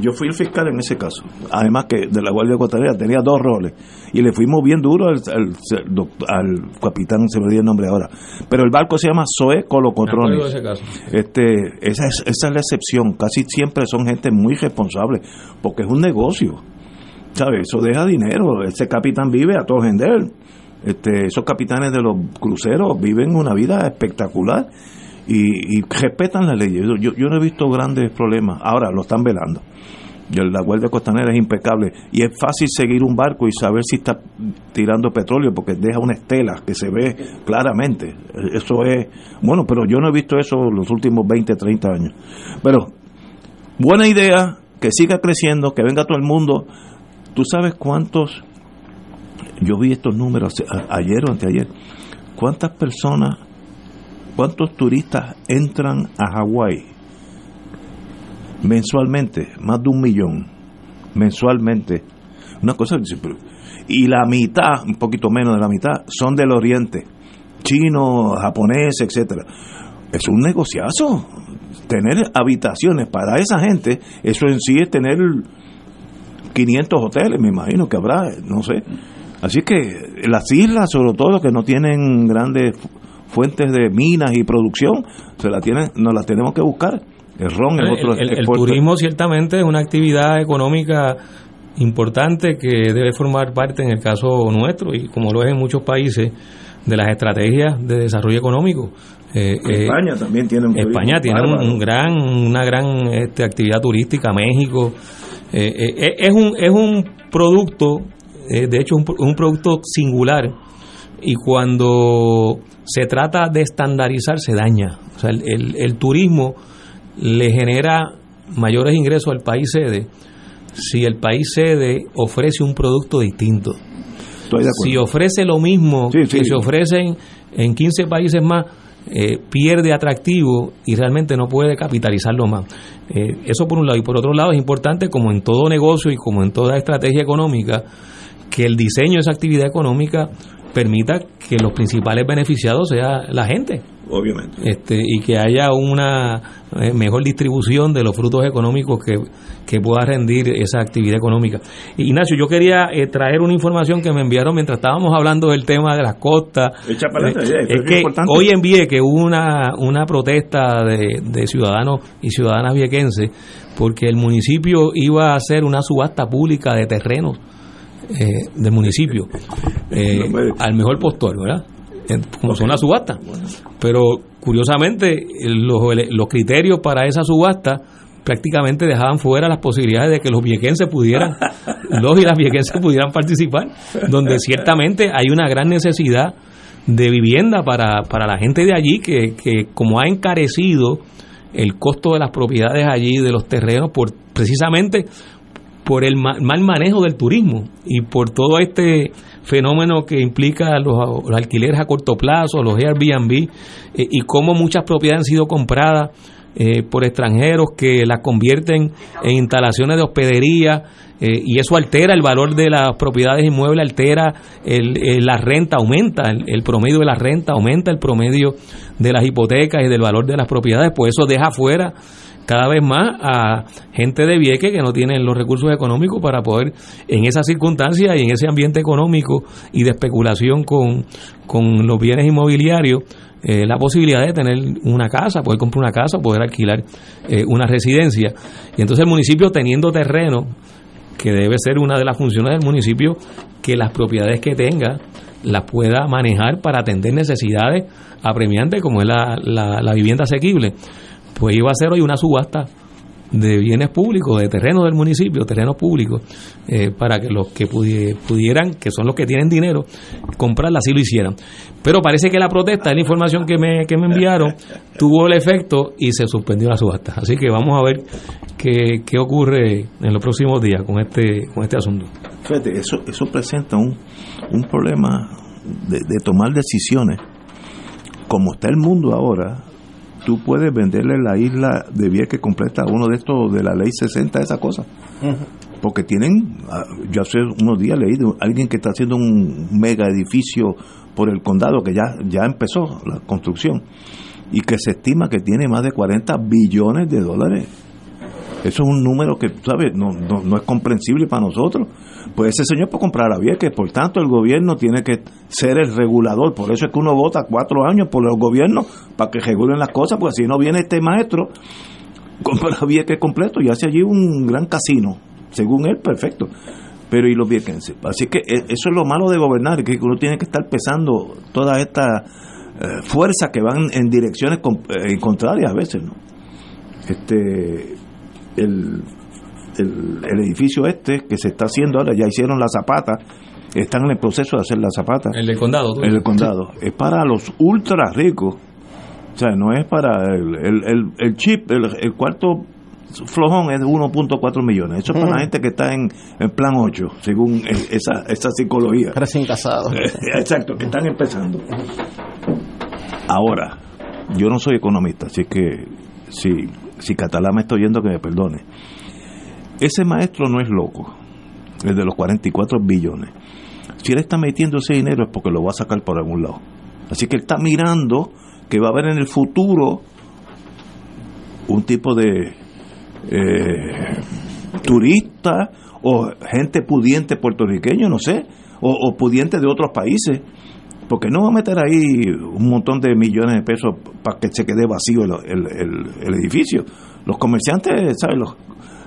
Yo fui el fiscal en ese caso. Además que de la Guardia Costanera tenía dos roles. Y le fuimos bien duro al, al, doc- al capitán, se me dio el nombre ahora. Pero el barco se llama Zoe Colocotrones. de ese caso. Este, esa, es, esa es la excepción. Casi siempre son gente muy responsable, porque es un negocio. ¿Sabes? Eso deja dinero. Ese capitán vive a todo gender. Este, esos capitanes de los cruceros viven una vida espectacular y, y respetan las leyes. Yo, yo, no he visto grandes problemas. Ahora lo están velando. La Guardia Costanera es impecable. Y es fácil seguir un barco y saber si está tirando petróleo porque deja una estela que se ve claramente. Eso es. Bueno, pero yo no he visto eso los últimos 20, 30 años. Pero, buena idea, que siga creciendo, que venga todo el mundo. ¿Tú sabes cuántos? Yo vi estos números ayer o anteayer. ¿Cuántas personas, cuántos turistas entran a Hawái? mensualmente, más de un millón, mensualmente. Una cosa, y la mitad, un poquito menos de la mitad, son del oriente, chino, japonés, etcétera. Es un negociazo. Tener habitaciones para esa gente, eso en sí es tener 500 hoteles, me imagino que habrá, no sé. Así que las islas, sobre todo, que no tienen grandes fuentes de minas y producción, se la tienen, nos las tenemos que buscar. El ron es otro el, el turismo ciertamente es una actividad económica importante que debe formar parte en el caso nuestro y como lo es en muchos países de las estrategias de desarrollo económico. Eh, eh, España también tiene un España tiene un, gran una gran este, actividad turística México eh, es un es un producto de hecho un, un producto singular y cuando se trata de estandarizar se daña o sea el, el turismo le genera mayores ingresos al país sede si el país sede ofrece un producto distinto. Si ofrece lo mismo que se ofrecen en 15 países más, eh, pierde atractivo y realmente no puede capitalizarlo más. Eh, eso por un lado. Y por otro lado es importante, como en todo negocio y como en toda estrategia económica, que el diseño de esa actividad económica permita que los principales beneficiados sea la gente. Obviamente. Este, y que haya una eh, mejor distribución de los frutos económicos que, pueda rendir esa actividad económica. Ignacio, yo quería eh, traer una información que me enviaron mientras estábamos hablando del tema de las costas. Eh, es que hoy envié que hubo una, una protesta de, de ciudadanos y ciudadanas viequenses porque el municipio iba a hacer una subasta pública de terrenos eh, del municipio eh, al mejor postor, ¿verdad? Como son las subastas. Pero curiosamente, los, los criterios para esa subasta prácticamente dejaban fuera las posibilidades de que los viequenses pudieran, los y las viequenses pudieran participar, donde ciertamente hay una gran necesidad de vivienda para, para la gente de allí, que, que como ha encarecido el costo de las propiedades allí, de los terrenos, por precisamente por el mal manejo del turismo y por todo este fenómeno que implica los, alquileres a corto plazo, los Airbnb, eh, y cómo muchas propiedades han sido compradas eh, por extranjeros que las convierten en instalaciones de hospedería eh, y eso altera el valor de las propiedades inmuebles, altera el, la renta, aumenta el, promedio de la renta, aumenta el promedio de las hipotecas y del valor de las propiedades, pues eso deja fuera cada vez más a gente de Vieque que no tienen los recursos económicos para poder, en esas circunstancias y en ese ambiente económico y de especulación con, con los bienes inmobiliarios, eh, la posibilidad de tener una casa, poder comprar una casa, poder alquilar eh, una residencia. Y entonces el municipio teniendo terreno, que debe ser una de las funciones del municipio, que las propiedades que tenga las pueda manejar para atender necesidades apremiantes como es la, la, la vivienda asequible pues iba a ser hoy una subasta de bienes públicos, de terrenos del municipio, terrenos públicos, eh, para que los que pudieran, que son los que tienen dinero, comprarla, así lo hicieran. Pero parece que la protesta, la información que me, que me enviaron, tuvo el efecto y se suspendió la subasta. Así que vamos a ver qué, qué ocurre en los próximos días con este, con este asunto. Fíjate, eso, eso presenta un, un problema de tomar decisiones. Como está el mundo ahora, tú puedes venderle la isla de Vieques completa a uno de estos de la ley 60, esa cosa. Porque tienen, ah, yo hace unos días leí de alguien que está haciendo un mega edificio por el condado, que ya, ya empezó la construcción, y que se estima que tiene más de 40 billones de dólares. Eso es un número que, ¿sabes? No, no, no es comprensible para nosotros pues ese señor puede comprar a Vieques. Por tanto, el gobierno tiene que ser el regulador. Por eso es que uno vota cuatro años por los gobiernos para que regulen las cosas, porque si no viene este maestro, compra a Vieques completo y hace allí un gran casino. Según él, perfecto. Pero y los viequenses. Así que e, eso es lo malo de gobernar, que uno tiene que estar pesando toda esta eh, fuerza que van en direcciones eh, contrarias a veces, ¿no? Este, el, el, edificio este que se está haciendo ahora, ya hicieron la zapata, están en el proceso de hacer la zapata. El del condado. El del condado. Es para los ultra ricos. O sea, no es para el, el, el, chip, el, cuarto flojón es de 1.4 millones. Eso es para la gente que está en, en plan 8, según esa, esa psicología. Recién casado Exacto, que están empezando. Ahora, yo no soy economista, así que si, si Catalá me está oyendo, que me perdone. Ese maestro no es loco. el de los 44 billones. Si él está metiendo ese dinero es porque lo va a sacar por algún lado. Así que él está mirando que va a haber en el futuro un tipo de eh, turista o gente pudiente puertorriqueño, no sé, o, o pudiente de otros países, porque no va a meter ahí un montón de millones de pesos para que se quede vacío el, el- el- el edificio. Los comerciantes, ¿sabes? Los,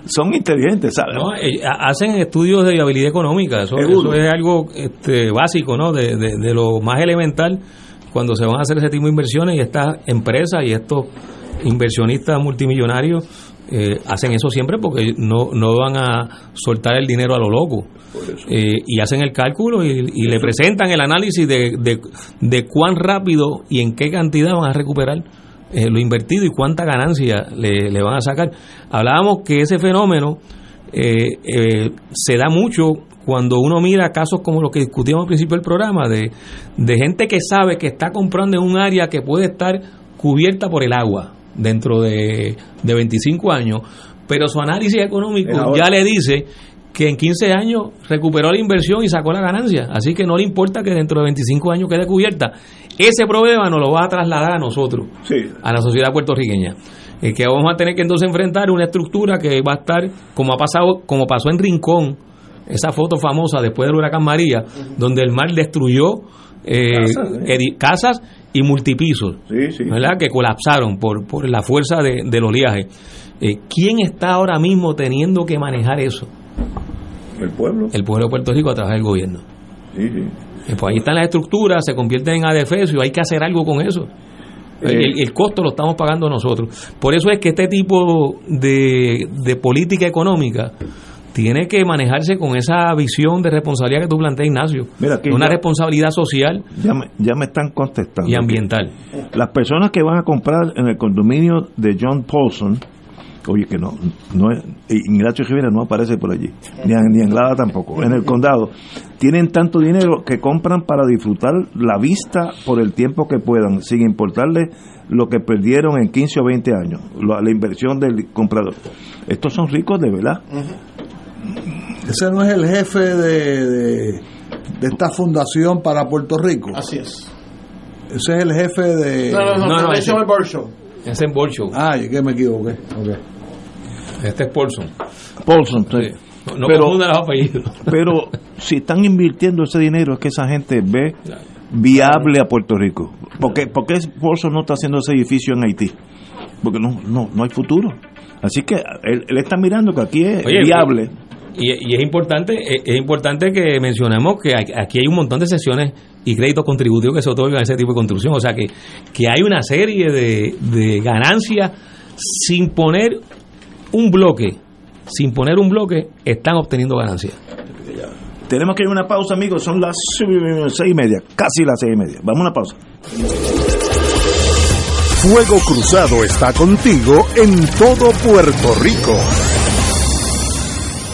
son inteligentes, ¿sabes? No, eh, ha- hacen estudios de viabilidad económica, eso es algo este, básico, ¿no? De, de- de lo más elemental cuando se van a hacer ese tipo de inversiones y estas empresas y estos inversionistas multimillonarios eh, hacen eso siempre porque no, no van a soltar el dinero a lo loco. Eh, y hacen el cálculo y, y le presentan el análisis de, de, de cuán rápido y en qué cantidad van a recuperar eh, lo invertido y cuánta ganancia le, le van a sacar. Hablábamos que ese fenómeno eh, eh, se da mucho cuando uno mira casos como los que discutíamos al principio del programa, de, de gente que sabe que está comprando en un área que puede estar cubierta por el agua dentro de, de 25 años, pero su análisis económico ya le dice que en 15 años recuperó la inversión y sacó la ganancia. Así que no le importa que dentro de 25 años quede cubierta. Ese problema nos lo va a trasladar a nosotros, a la sociedad puertorriqueña. Eh, que vamos a tener que entonces enfrentar una estructura que va a estar, como ha pasado, como pasó en Rincón, esa foto famosa después del huracán María, donde el mar destruyó eh, Casas, ¿eh? casas y multipisos, ¿verdad? Que colapsaron por, por la fuerza de, del oleaje. Eh, ¿Quién está ahora mismo teniendo que manejar eso? El pueblo. El pueblo de Puerto Rico a través del gobierno. Sí, sí. Eh, Pues ahí están las estructuras, se convierten en adefesio, hay que hacer algo con eso. El, el costo lo estamos pagando nosotros. Por eso es que este tipo de, de política económica tiene que manejarse con esa visión de responsabilidad que tú planteas, Ignacio. Mira, aquí Una ya- responsabilidad social Ya me, ya me están contestando. y ambiental. Las personas que van a comprar en el condominio de John Paulson, oye que no, no es, Ignacio Rivera no aparece por allí, ni, ni Anglada tampoco, en el condado, tienen tanto dinero que compran para disfrutar la vista por el tiempo que puedan, sin importarle lo que perdieron en 15 o 20 años, la, la inversión del comprador. Estos son ricos de verdad. Ese no es el jefe de, de, de esta fundación para Puerto Rico. Así es. Ese es el jefe de. No, no, no, No, no, ese ese- es el Bird Show. Es Bolshow. Ah, yo que me equivoqué. Ok. Este es Paulson. Paulson, Sí. No, no Pero- los apellidos. Pero si están invirtiendo ese dinero es que esa gente ve viable a Puerto Rico. Porque porque Paulson no está haciendo ese edificio en Haití? Porque no no no hay futuro. Así que él, él está mirando que aquí es Oye, viable. Y, y es importante es, es importante que mencionemos que hay- aquí hay un montón de sesiones y créditos contributivos que se otorgan a ese tipo de construcción. O sea que, que hay una serie de, de ganancias sin poner un bloque. Sin poner un bloque, están obteniendo ganancias. Tenemos que ir a una pausa, amigos. Son las seis y media, casi las seis y media. Vamos a una pausa. Fuego Cruzado está contigo en todo Puerto Rico.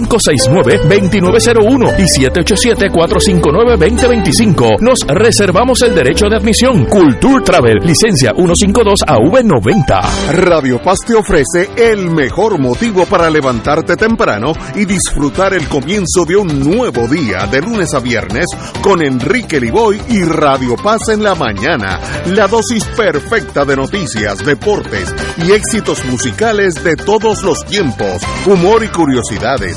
569-2901 y 787-459-2025. Nos reservamos el derecho de admisión. Culture Travel, licencia 152AV90. Radio Paz te ofrece el mejor motivo para levantarte temprano y disfrutar el comienzo de un nuevo día de lunes a viernes con Enrique Liboy y Radio Paz en la mañana. La dosis perfecta de noticias, deportes y éxitos musicales de todos los tiempos, humor y curiosidades,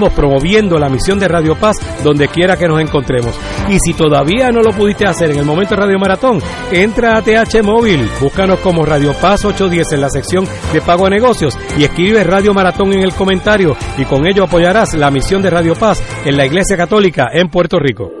promoviendo la misión de Radio Paz donde quiera que nos encontremos. Y si todavía no lo pudiste hacer en el momento de Radio Maratón, entra a TH Móvil, búscanos como Radio Paz 810 en la sección de pago a negocios y escribe Radio Maratón en el comentario y con ello apoyarás la misión de Radio Paz en la Iglesia Católica en Puerto Rico.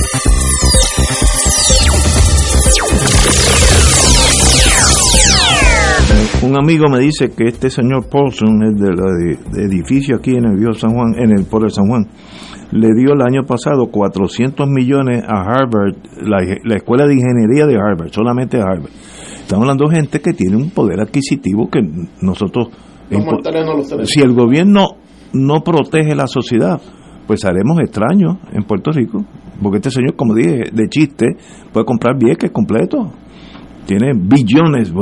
Un amigo me dice que este señor Paulson, es del edificio aquí en el Viejo San Juan, en el pueblo de San Juan, le dio el año pasado 400 millones a Harvard, la, escuela de ingeniería de Harvard, solamente a Harvard. Estamos hablando de gente que tiene un poder adquisitivo que nosotros... si el gobierno no protege la sociedad, pues haremos extraños en Puerto Rico, porque este señor, como dije, de chiste, puede comprar vieques completos tiene billones.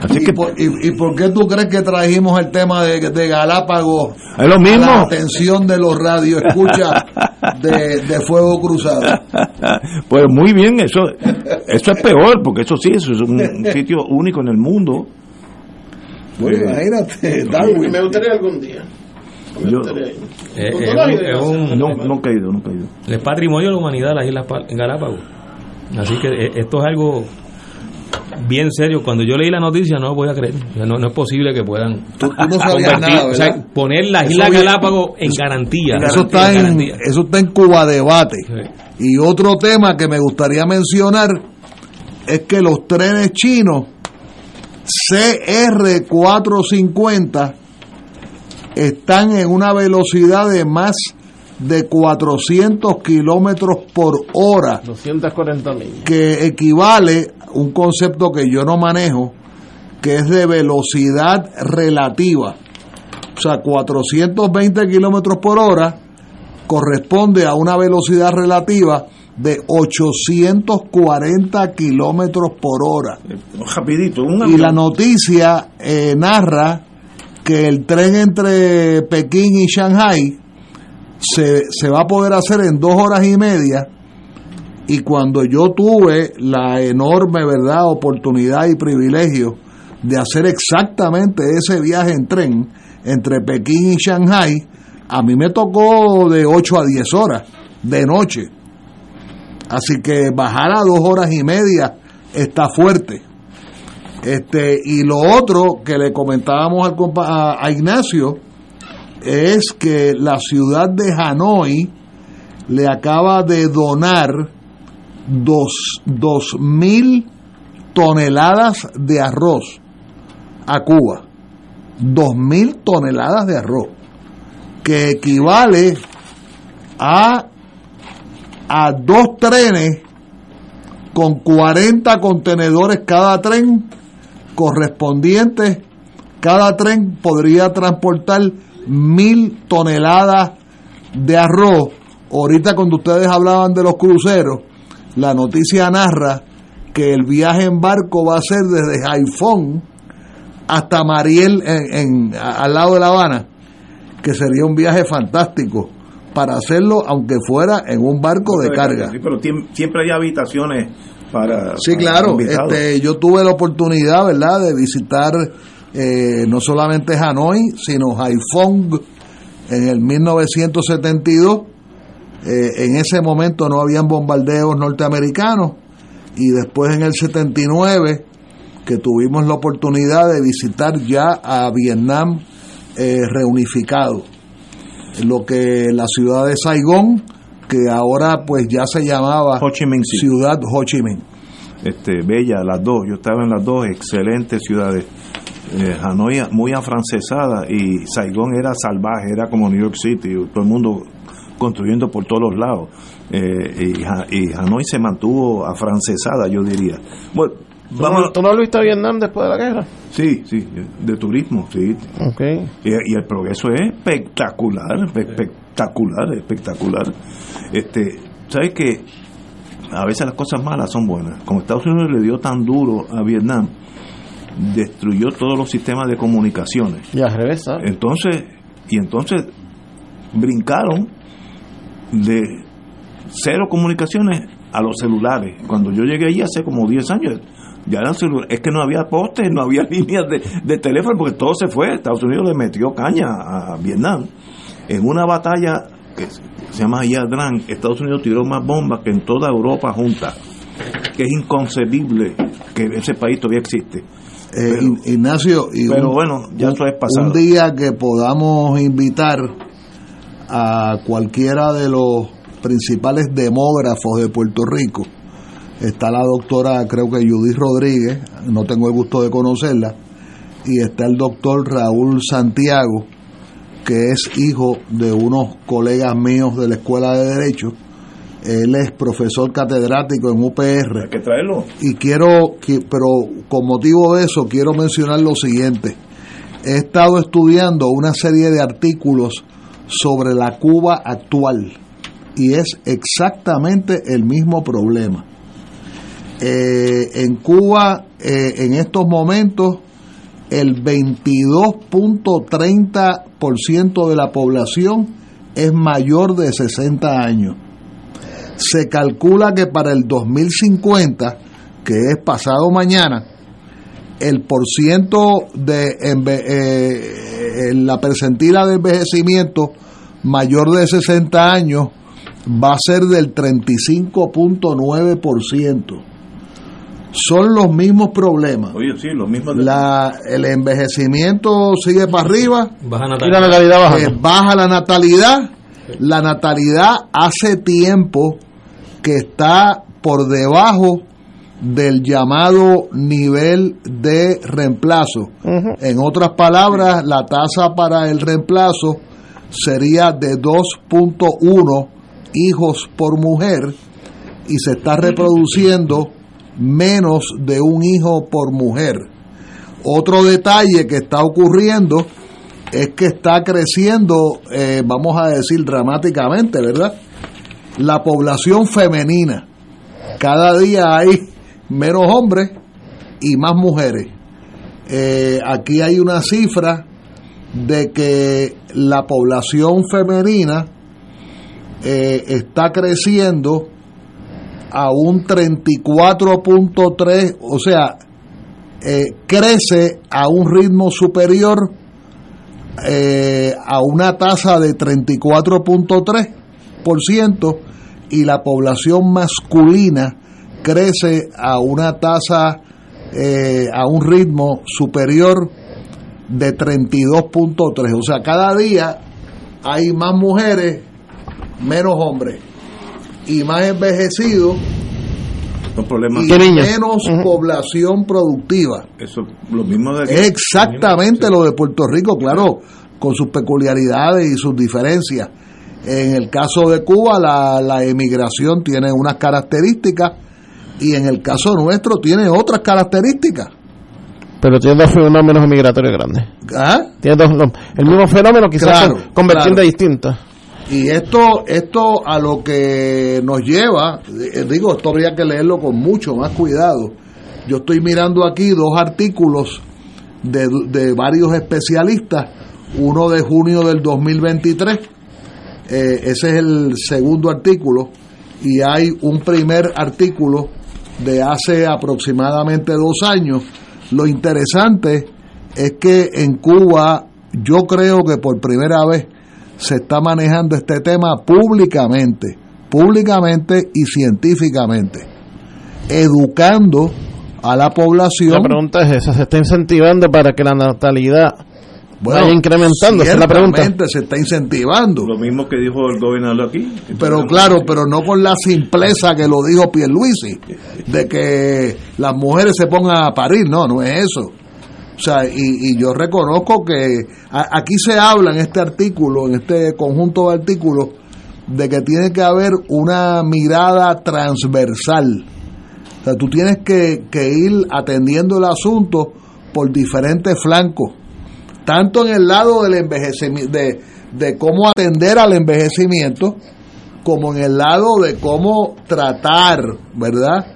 Así ¿Y, que, por, y, por qué tú crees que trajimos el tema de, de Galápagos? Es lo mismo. la atención de los radioescuchas de, de Fuego Cruzado. Pues muy bien, eso, eso es peor, porque eso sí, eso es un sitio único en el mundo. Bueno, eh, imagínate, Darwin. Me gustaría algún día. Yo, eh, es, un, no, no he caído, no he caído. Es patrimonio de la humanidad las Islas Galápagos. Así que eh, esto es algo bien serio. Cuando yo leí la noticia, no lo voy a creer. No, no es posible que puedan poner las Islas Galápagos en garantía. Eso está en, eso está en Cuba Debate. Y otro tema que me gustaría mencionar es que los trenes chinos CR450 están en una velocidad de más de 400 kilómetros por hora. 240 Que equivale un concepto que yo no manejo, que es de velocidad relativa. O sea, 420 kilómetros por hora corresponde a una velocidad relativa de 840 kilómetros por hora. Rapidito, y la noticia eh, narra que el tren entre Pekín y Shanghai se, se va a poder hacer en dos horas y media y cuando yo tuve la enorme verdad oportunidad y privilegio de hacer exactamente ese viaje en tren entre Pekín y Shanghai a mí me tocó de 8 a 10 horas de noche. Así que bajar a dos horas y media está fuerte. Este y lo otro que le comentábamos al a, a Ignacio es que la ciudad de Hanoi le acaba de donar dos, dos mil toneladas de arroz a Cuba. Dos mil toneladas de arroz, que equivale a, a dos trenes con 40 contenedores cada tren correspondientes. Cada tren podría transportar mil toneladas de arroz. Ahorita cuando ustedes hablaban de los cruceros, la noticia narra que el viaje en barco va a ser desde Haifón hasta Mariel en, al lado de La Habana, que sería un viaje fantástico para hacerlo aunque fuera en un barco de carga. Sí, pero siempre hay habitaciones para. Sí, claro. Este, yo tuve la oportunidad, ¿verdad?, de visitar eh, no solamente Hanoi, sino Haiphong en el 1972. Eh, en ese momento no habían bombardeos norteamericanos y después en el 79 que tuvimos la oportunidad de visitar ya a Vietnam eh, reunificado. Lo que la ciudad de Saigón, que ahora pues ya se llamaba Ho Chi Minh City. Ciudad Ho Chi Minh. este, bella, las dos. Yo estaba en las dos excelentes ciudades. Eh, Hanoi muy afrancesada y Saigón era salvaje, era como New York City, todo el mundo construyendo por todos los lados. Eh, y, Ha- y Hanoi se mantuvo afrancesada, yo diría. Bueno, ¿Tú, vamos. no, tú no volviste a Vietnam después de la guerra? Sí, sí, de turismo, sí. Ok. Y, y el progreso es espectacular, espectacular, espectacular. Este, ¿sabes que A veces las cosas malas son buenas. Como Estados Unidos le dio tan duro a Vietnam, destruyó todos los sistemas de comunicaciones. Y al revés, ¿sabes? Entonces, y entonces brincaron de cero comunicaciones a los celulares. Cuando yo llegué allí hace como 10 años, ya eran celulares. Es que no había postes, no había líneas de, de teléfono, porque todo se fue. Estados Unidos le metió caña a Vietnam. En una batalla que se llama Yadran, Estados Unidos tiró más bombas que en toda Europa junta. Que es inconcebible que ese país todavía existe. Eh, Ignacio, y pero un- bueno, ya un- eso es pasado. Un día que podamos invitar a cualquiera de los principales demógrafos de Puerto Rico, está la doctora, creo que Judith Rodríguez, no tengo el gusto de conocerla, y está el doctor Raúl Santiago, que es hijo de unos colegas míos de la Escuela de Derecho. Él es profesor catedrático en UPR Hay que traerlo. y quiero, que- pero con motivo de eso quiero mencionar lo siguiente. He estado estudiando una serie de artículos sobre la Cuba actual y es exactamente el mismo problema. Eh, en Cuba, eh, en estos momentos, el 22.30% de la población es mayor de 60 años se calcula que para el 2050, que es pasado mañana, el porciento de enve- eh, en la percentila de envejecimiento mayor de 60 años va a ser del 35.9%. Son los mismos problemas. Oye, sí, lo mismo. de- La, el envejecimiento sigue para arriba, Baja Y la natalidad. natalidad baja. eh, baja la natalidad. La natalidad hace tiempo que está por debajo del llamado nivel de reemplazo. En otras palabras, la tasa para el reemplazo sería de 2.1 hijos por mujer y se está reproduciendo menos de un hijo por mujer. Otro detalle que está ocurriendo es que está creciendo, eh, vamos a decir dramáticamente, ¿verdad? La población femenina. Cada día hay menos hombres y más mujeres. Eh, aquí hay una cifra de que la población femenina eh, está creciendo a un 34.3, o sea, eh, crece a un ritmo superior a una tasa de 34.3% y la población masculina crece a una tasa, eh, a un ritmo superior de 32.3. O sea, cada día hay más mujeres, menos hombres y más envejecidos Los problemas. y menos población productiva. Eso, lo mismo de aquí. Es exactamente lo de Puerto Rico, claro, con sus peculiaridades y sus diferencias. En el caso de Cuba, la, la emigración tiene unas características y en el caso nuestro tiene otras características. Pero tiene dos fenómenos migratorios grandes. ¿Ah? Tiene dos, el mismo fenómeno, quizás Claro, con, con vertientes claro. distintas. Y esto, esto a lo que nos lleva, eh, digo, esto habría que leerlo con mucho más cuidado. Yo estoy mirando aquí dos artículos de, de varios especialistas, uno de junio del 2023, eh, ese es el segundo artículo, y hay un primer artículo de hace aproximadamente dos años. Lo interesante es que en Cuba yo creo que por primera vez se está manejando este tema públicamente, públicamente y científicamente, educando a la población. La pregunta es esa, ¿se está incentivando para que la natalidad vaya incrementando? Esa es la pregunta. se está incentivando. Lo mismo que dijo el gobernador aquí. Pero claro, pero no con la simpleza que lo dijo Pierluisi, de que las mujeres se pongan a parir, no, no es eso. O sea, y, y yo reconozco que a- aquí se habla en este artículo, en este conjunto de artículos, de que tiene que haber una mirada transversal. O sea, tú tienes que, que ir atendiendo el asunto por diferentes flancos, tanto en el lado del envejecimiento, de, de cómo atender al envejecimiento, como en el lado de cómo tratar, ¿verdad?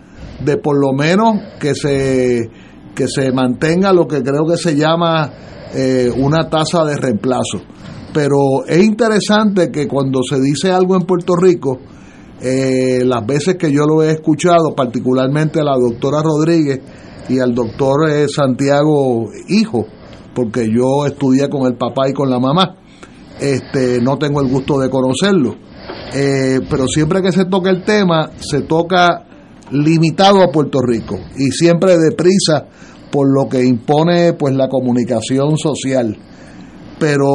De por lo menos que se, que se mantenga lo que creo que se llama eh, una tasa de reemplazo. Pero es interesante que cuando se dice algo en Puerto Rico, eh, las veces que yo lo he escuchado, particularmente a la doctora Rodríguez y al doctor eh, Santiago Hijo, porque yo estudié con el papá y con la mamá, este, no tengo el gusto de conocerlo. Eh, pero siempre que se toca el tema, se toca limitado a Puerto Rico y siempre deprisa por lo que impone pues la comunicación social. Pero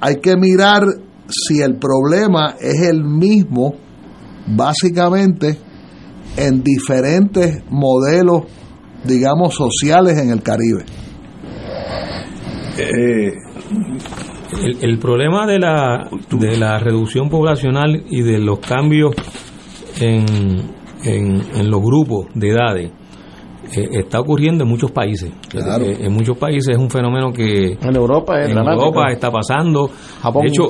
hay que mirar si el problema es el mismo básicamente en diferentes modelos digamos sociales en el Caribe. Eh, El, el problema de la, de la reducción poblacional y de los cambios en, en, en los grupos de edades eh, está ocurriendo en muchos países. Claro. Eh, en muchos países es un fenómeno que En Europa es en. Europa está pasando. Japón. De hecho,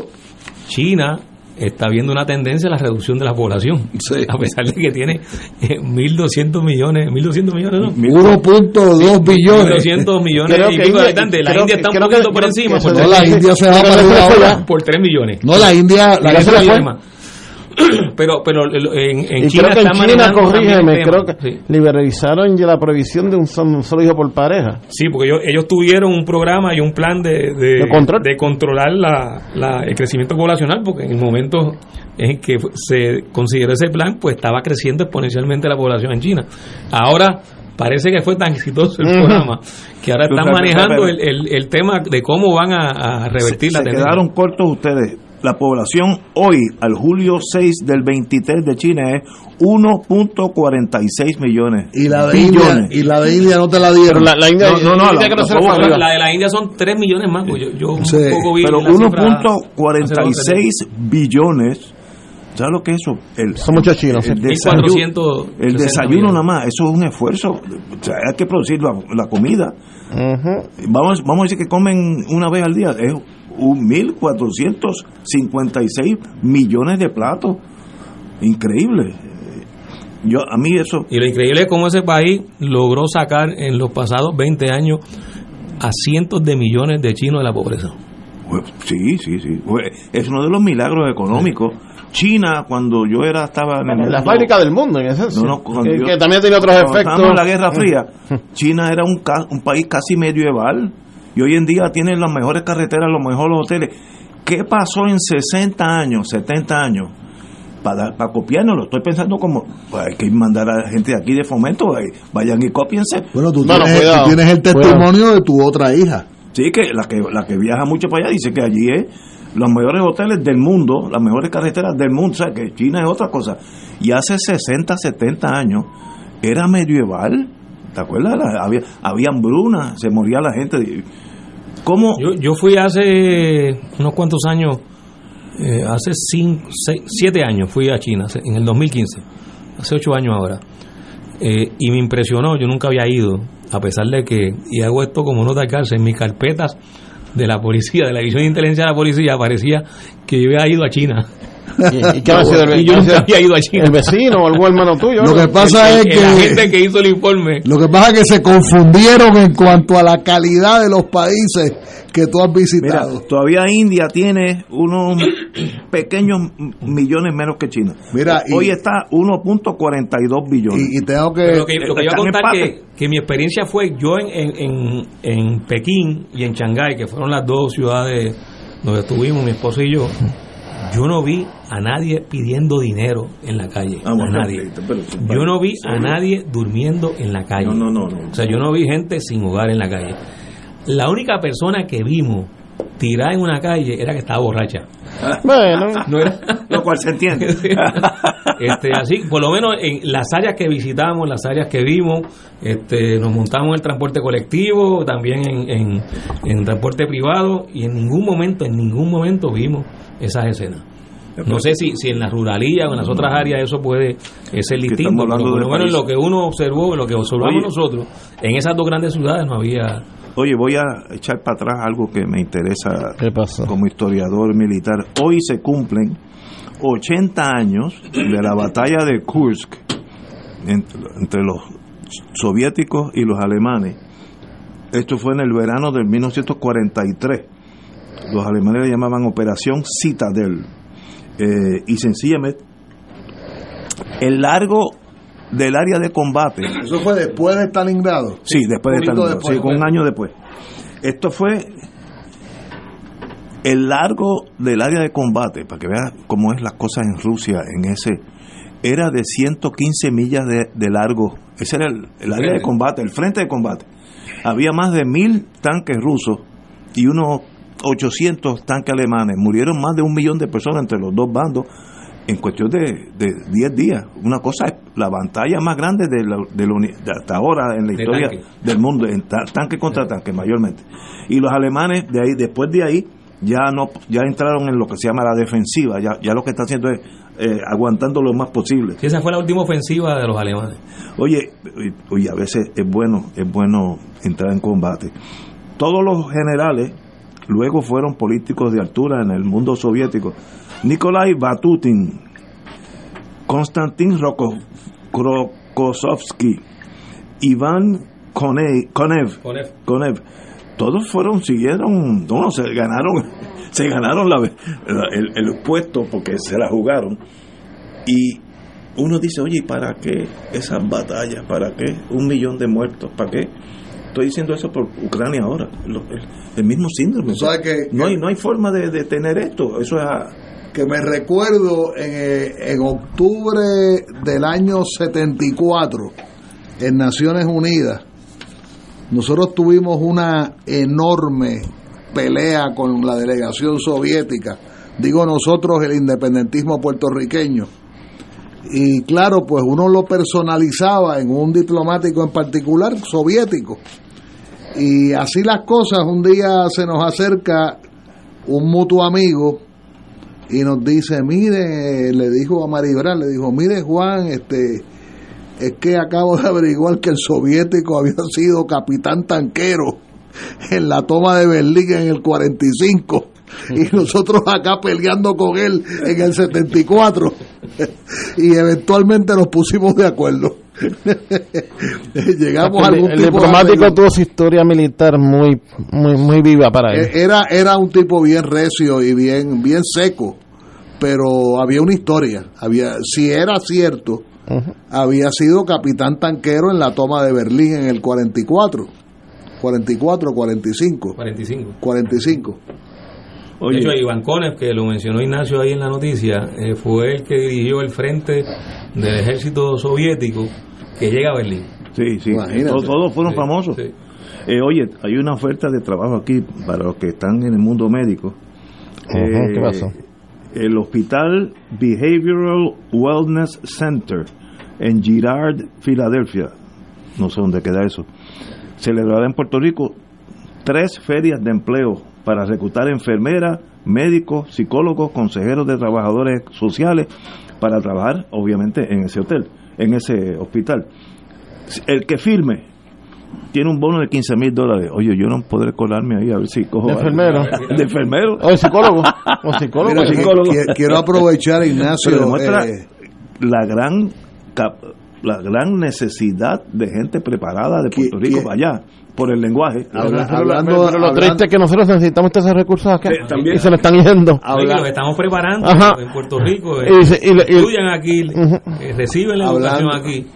China está viendo una tendencia a la reducción de la población, Sí. a pesar de que tiene eh, 1.200 millones, 1.200 millones, ¿no? 1.2 billones. 1.200 millones Creo y pico de India- habitantes. La creo India está un poquito por encima, por, No, la India se va para por 3 millones. No, la India, la ese se fue. Pero, pero en, en y China creo que en China, corrígeme, creo que Sí. liberalizaron ya la provisión de un solo, un solo hijo por pareja. Sí, porque ellos, ellos tuvieron un programa y un plan de, de, De control. de controlar la, la- el crecimiento poblacional, porque en el momento en que se consideró ese plan, pues estaba creciendo exponencialmente la población en China. Ahora parece que fue tan exitoso el programa que ahora están manejando el, el- el tema de cómo van a, a revertir se, la se tendencia. quedaron cortos ustedes. La población hoy, al julio 6 del 23 de China, es 1.46 millones. y la de India, y la de India no te la dieron. Pero la, la India, No, no, no, la la- la- de la India son 3 millones más. pues yo, yo Sí. un poco vi Pero la cifra hace dos, 1.46 billones. ¿Sabes lo que es eso? El, Son muchos chinos, El desayuno, 1460 el desayuno nada más, eso es un esfuerzo. O sea, hay que producir la, la comida. Ujú. Vamos, vamos a decir que comen una vez al día. Es 1.456 millones de platos. Increíble. Yo, a mí eso... Y lo increíble es cómo ese país logró sacar en los pasados 20 años a cientos de millones de chinos de la pobreza. Pues, sí, sí, sí. Pues, Es uno de los milagros económicos. China, cuando yo era estaba en el La mundo- fábrica del mundo, en esencia. No, que, yo- que también tiene otros efectos. en la Guerra Fría, China era un, ca- un país casi medieval y hoy en día tiene las mejores carreteras, los mejores hoteles. ¿Qué pasó en 60 años, 70 años? Para, para copiarnos, lo estoy pensando como pues, hay que mandar a la gente de aquí de fomento, eh, vayan y copiense. Bueno, tú, No, tienes, cuidado, tú tienes el cuidado. testimonio de tu otra hija. Sí, que la que la que viaja mucho para allá dice que allí es los mejores hoteles del mundo, las mejores carreteras del mundo, o sea, que China es otra cosa. Y hace 60, 70 años era medieval, ¿te acuerdas? Había, había hambruna, se moría la gente. ¿Cómo? Yo, yo fui hace unos cuantos años, eh, hace 7 años fui a China, en el 2015, hace 8 años ahora. Eh, y me impresionó, yo nunca había ido, a pesar de que, y hago esto como nota de cárcel, en mis carpetas de la policía, de la división de inteligencia de la policía, parecía que yo había ido a China. ¿Y, y qué ha sido el, Y yo nunca había ido allí. el vecino o algún hermano tuyo? Lo que pasa es El- La que gente que hizo el informe. lo que pasa es que se confundieron en cuanto a la calidad de los países que tú has Mira, visitado. todavía India tiene unos pequeños millones menos que China. Mira, y- Hoy está 1.42 billones. Y, y tengo que Pero lo que, lo que iba a Están en contar que, que mi experiencia fue yo en, en, en, en Pekín y en Shanghái, que fueron las dos ciudades donde estuvimos mi esposo y yo, yo no vi a nadie pidiendo dinero en la calle. Ah, a bueno, nadie. pero- Yo no vi a nadie durmiendo en la calle. No, no, no, no. O sea, yo no vi gente sin hogar en la calle. La única persona que vimos tirada en una calle era que estaba borracha. Bueno, No era, Lo cual se entiende. este, así, por lo menos en las áreas que visitamos, las áreas que vimos, este, nos montamos en el transporte colectivo, también en, en, en transporte privado, y en ningún momento, en ningún momento vimos esas escenas. No sé si, si en la ruralía o en las otras áreas eso puede eh, ser distinto, pero menos en lo que uno observó, en lo que observamos Oye. nosotros, en esas dos grandes ciudades no había... Oye, voy a echar para atrás algo que me interesa como historiador militar. Hoy se cumplen 80 años de la batalla de Kursk en- entre los soviéticos y los alemanes. Esto fue en el verano del 1943. Los alemanes le llamaban Operación Citadel. Eh, y sencillamente, el largo del área de combate Eso fue después de Stalingrado. Sí, después de Stalingrado, después. sí, con un año después. Esto fue el largo del área de combate, para que veas cómo es las cosas en Rusia, en ese, era de 115 millas de, de largo. Ese era el, el área de combate, el frente de combate. Había más de mil tanques rusos y unos 800 tanques alemanes. Murieron más de un millón de personas entre los dos bandos en cuestión de, de 10 días. Una cosa es la batalla más grande de, la, de, la de hasta ahora en la De historia tanque. del mundo, en ta- tanque contra tanque mayormente. Y los alemanes, de ahí después de ahí, ya no ya entraron en lo que se llama la defensiva. Ya, ya lo que están haciendo es eh, aguantando lo más posible. Sí, esa fue la última ofensiva de los alemanes. Oye, oye, a veces es bueno, es bueno entrar en combate. Todos los generales luego fueron políticos de altura en el mundo soviético. Nikolai Batutin, Konstantin Roko- Rokossovsky, Iván Konev, Konev, Konev. Konev, todos fueron, siguieron, no, se ganaron, se ganaron la, el, el puesto porque se la jugaron. Y uno dice, oye, ¿y para qué esas batallas? ¿Para qué un millón de muertos? ¿Para qué? Estoy diciendo eso por Ucrania ahora, lo- el, el mismo síndrome. Que- no, hay, no hay forma de detener esto. Eso es a- que me recuerdo en, eh, en octubre del año 74 en Naciones Unidas nosotros tuvimos una enorme pelea con la delegación soviética digo nosotros el independentismo puertorriqueño y claro pues uno lo personalizaba en un diplomático en particular soviético y así las cosas un día se nos acerca un mutuo amigo y nos dice, mire, le dijo a Maribral, le dijo, mire Juan, este, es que acabo de averiguar que el soviético había sido capitán tanquero en la toma de Berlín en el 45 y nosotros acá peleando con él en el 74 y eventualmente nos pusimos de acuerdo. Llegamos a el, algún el tipo de diplomático arreglo. tuvo su historia militar muy, muy, muy viva para él. Eh, Era, era un tipo bien recio y bien, bien seco, pero había una historia. Había, si era cierto, había sido capitán tanquero en la toma de Berlín en el 44, 44, 45, 45. 45. Oye, de hecho, Iván Konev, que lo mencionó Ignacio ahí en la noticia, eh, fue el que dirigió el frente del ejército soviético que llega a Berlín. sí, sí, todos, todos fueron Sí, famosos. sí. Eh, oye, hay una oferta de trabajo aquí para los que están en el mundo médico. Ajá, Eh, ¿qué pasó? El Hospital Behavioral Wellness Center en Girard, Filadelfia. No sé dónde queda eso. Celebrará en Puerto Rico tres ferias de empleo para reclutar enfermeras, médicos, psicólogos, consejeros de trabajadores sociales para trabajar, obviamente, en ese hotel, en ese hospital. El que firme tiene un bono de 15 mil dólares. Oye, yo no podré colarme ahí a ver si cojo. De algo. enfermero. De enfermero. O psicólogo. O psicólogo. Mira, psicólogo. quiero aprovechar, Ignacio. Pero demuestra eh, la gran cap- la gran necesidad de gente preparada de Puerto ¿Qui- Rico para allá por el lenguaje. Habla- Pero, hablando- pero lo hablando- triste es que nosotros necesitamos esos recursos acá. También. Y se nos están yendo. Habla- que los estamos preparando Ajá. en Puerto Rico, eh, Y y- estudian aquí, eh, reciben la Hablando- educación aquí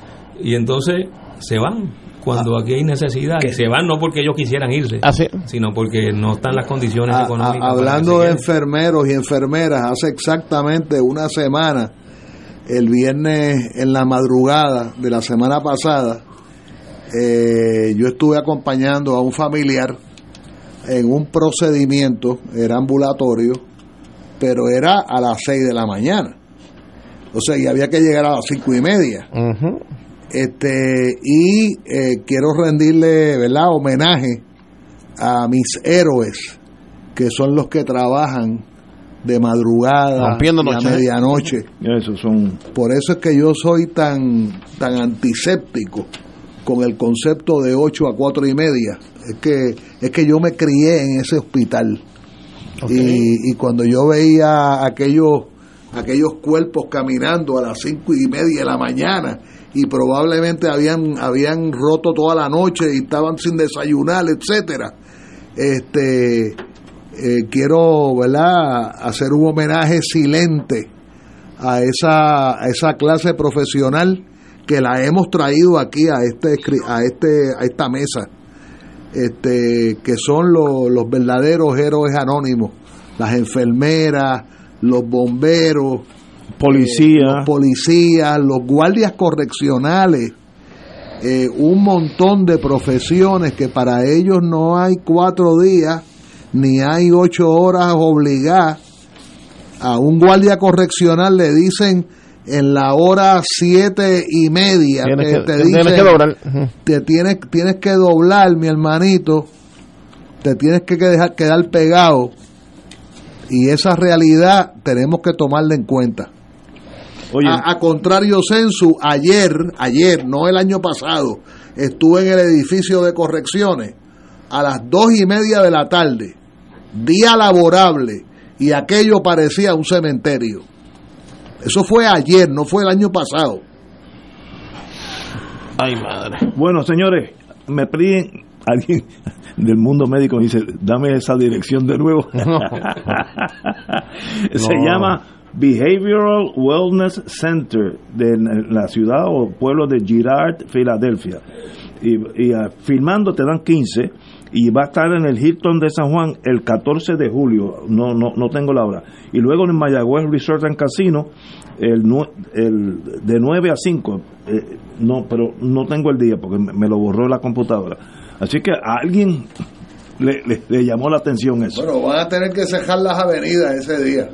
y entonces se van cuando aquí hay necesidad. Y se van no porque ellos quisieran irse, Así. sino porque no están las condiciones a- a- económicas. hablando que de enfermeros y enfermeras, hace exactamente una semana, el viernes en la madrugada de la semana pasada, eh, yo estuve acompañando a un familiar en un procedimiento, era ambulatorio, pero era a las 6 de la mañana. O sea, y había que llegar a las cinco y media. Este, y eh, quiero rendirle ¿verdad? homenaje a mis héroes, que son los que trabajan de madrugada a noche. medianoche. Eso son Por eso es que yo soy tan, tan antiséptico con el concepto de 8 a 4 y media. Es que, es que yo me crié en ese hospital. Y, y cuando yo veía aquellos, aquellos cuerpos caminando a las cinco y media de la mañana y probablemente habían, habían roto toda la noche y estaban sin desayunar, etcétera, este eh, quiero ¿verdad? hacer un homenaje silente a esa, a esa clase profesional que la hemos traído aquí a este a este a esta mesa este que son los, los verdaderos héroes anónimos las enfermeras los bomberos policías, los policías los guardias correccionales eh, un montón de profesiones que para ellos no hay cuatro días ni hay ocho horas obligadas. A un guardia correccional le dicen en la hora siete y media Tienes que, te tienes que doblar. Te tienes, tienes que doblar mi hermanito te tienes que dejar quedar pegado. Y esa realidad tenemos que tomarla en cuenta. Oye, a, a contrario censu ayer ayer no el año pasado estuve en el edificio de correcciones a las dos y media de la tarde día laborable y aquello parecía un cementerio eso fue ayer no fue el año pasado Ay, madre. bueno, señores, me piden alguien del mundo médico dice, dame esa dirección de nuevo. Se No. llama Behavioral Wellness Center de la ciudad o pueblo de Girard, Filadelfia. Y, y, ah, filmando te dan 15 y va a estar en el Hilton de San Juan el 14 de julio, no no no tengo la hora. Y luego en Mayagüez Resort and Casino el, el de 9 a 5, eh, no, pero no tengo el día porque me, me lo borró la computadora. Así que a alguien le, le- le llamó la atención eso. bueno van a tener que cejar las avenidas ese día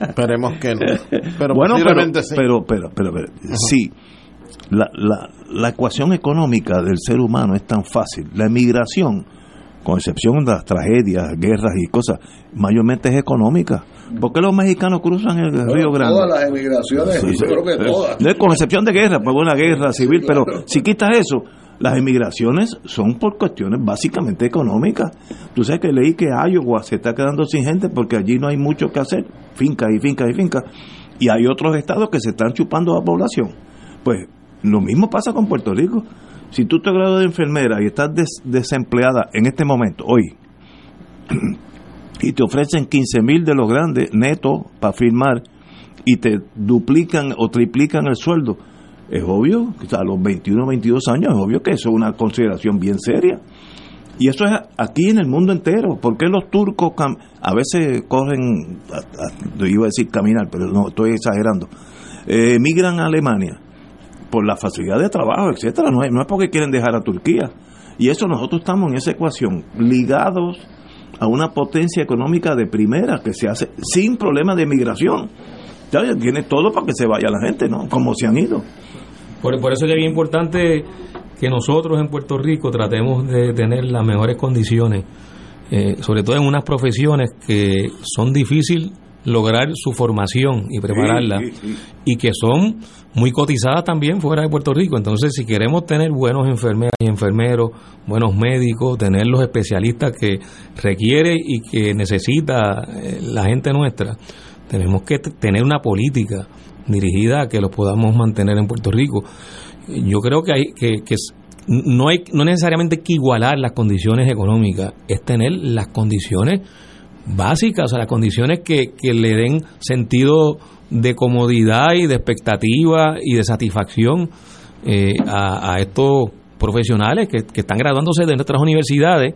Esperemos que no. Pero bueno, pero, sí. pero, pero, pero, pero, sí, la, la, la ecuación económica del ser humano es tan fácil. La emigración, con excepción de las tragedias, guerras y cosas, mayormente es económica. ¿Por qué los mexicanos cruzan el Río Grande? todas las emigraciones Sí, creo que todas Con excepción de guerra, pues una guerra civil, claro. pero si quitas eso, las emigraciones son por cuestiones básicamente económicas. Tú sabes que leí que Iowa se está quedando sin gente porque allí no hay mucho que hacer, fincas y fincas y fincas, y hay otros estados que se están chupando a la población. Pues lo mismo pasa con Puerto Rico. Si tú te gradúas de enfermera y estás des- desempleada en este momento, hoy, y te ofrecen 15 mil de los grandes netos para firmar y te duplican o triplican el sueldo, es obvio, a los 21 22 años, es obvio que eso es una consideración bien seria. Y eso es aquí en el mundo entero. ¿Por qué los turcos a veces corren, a- iba a decir caminar, pero no, estoy exagerando, eh, emigran a Alemania? Por la facilidad de trabajo, etcétera. No es, no es porque quieren dejar a Turquía. Y eso nosotros estamos en esa ecuación, ligados a una potencia económica de primera que se hace sin problema de migración. Ya tiene todo para que se vaya la gente, ¿no? Como se han ido. Por, eso es que es importante que nosotros en Puerto Rico tratemos de tener las mejores condiciones, eh, sobre todo en unas profesiones que son difíciles lograr su formación y prepararla y que son muy cotizadas también fuera de Puerto Rico. Entonces, si queremos tener buenos enfermeras y enfermeros, buenos médicos, tener los especialistas que requiere y que necesita eh, la gente nuestra, tenemos que tener una política dirigida a que los podamos mantener en Puerto Rico. Yo creo que hay que, que no hay no necesariamente que igualar las condiciones económicas, es tener las condiciones básicas, o sea, las condiciones que, que le den sentido de comodidad y de expectativa y de satisfacción eh, a, estos profesionales que, están graduándose de nuestras universidades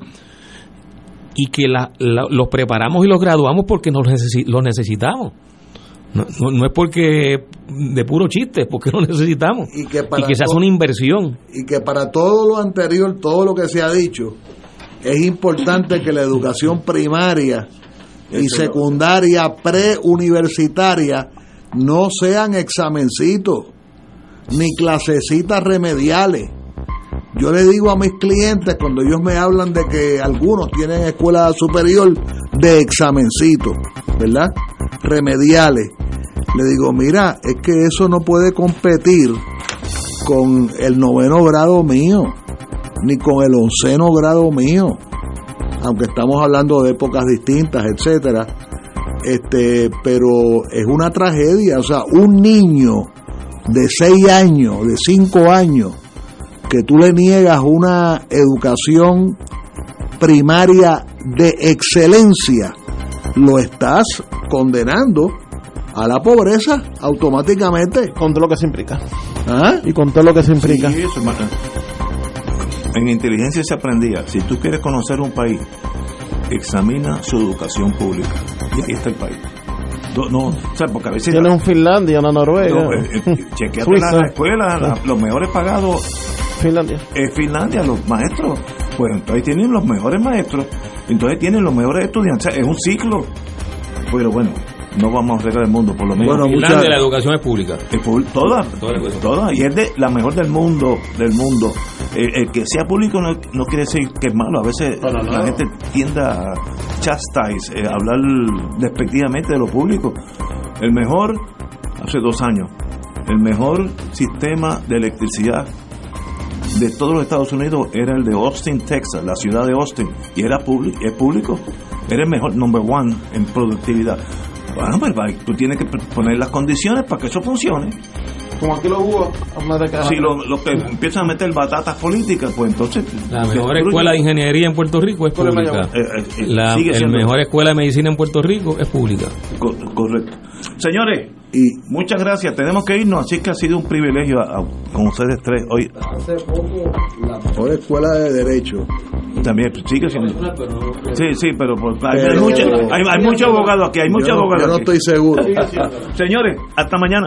y que los preparamos y los graduamos porque nos los necesitamos. No, no, es porque de puro chiste, es porque lo necesitamos. Y que, para se hace una inversión. Y que para todo lo anterior, todo lo que se ha dicho, es importante que la educación primaria y secundaria preuniversitaria no sean examencitos ni clasecitas remediales. Yo le digo a mis clientes cuando ellos me hablan de que algunos tienen escuela superior de examencitos, ¿verdad? Remediales. Le digo, mira, es que eso no puede competir con el noveno grado mío, ni con el onceno grado mío, aunque estamos hablando de épocas distintas, etcétera este, pero es una tragedia, o sea, un niño de 6 años, de 5 años, que tú le niegas una educación primaria de excelencia, lo estás condenando a la pobreza automáticamente. Con todo lo que se implica. ¿Ah? Y con todo lo que se implica. En inteligencia se aprendía, si tú quieres conocer un país, examina su educación pública. Y ahí está el país. No, o sea, porque a veces. Tienes un Finlandia, una Noruega. No, eh, eh las escuelas, los mejores pagados. Finlandia. Es Finlandia, los maestros. Pues entonces tienen los mejores maestros, entonces tienen los mejores estudiantes. es un ciclo. Pero bueno, no vamos a arreglar el mundo, por lo menos. Bueno, la educación es pública. Es toda, toda, y es de la mejor del mundo, del mundo. El, que sea público no, no, quiere decir que es malo. A veces la gente tiende a chastise, eh, hablar despectivamente de lo público. El mejor, hace dos años, el mejor sistema de electricidad de todos los Estados Unidos era el de Austin, Texas, la ciudad de Austin, y era público, es público, era el mejor number one en productividad. Bueno, pues tú tienes que poner las condiciones para que eso funcione. Como aquí los jugos, Si los lo que empiezan a meter batatas políticas, pues entonces. La mejor escuela de ingeniería en Puerto Rico es pública. Eh, eh, eh, la mejor escuela de medicina en Puerto Rico es pública. correcto. Señores, y muchas gracias. Tenemos que irnos, así que ha sido un privilegio con ustedes tres hoy. Hace poco, la mejor escuela de Derecho. También pues, sigue siendo. Sí, sí, pero, hay, hay, mucho, hay, muchos abogados aquí, hay muchos abogados Yo no estoy seguro. Señores, hasta mañana.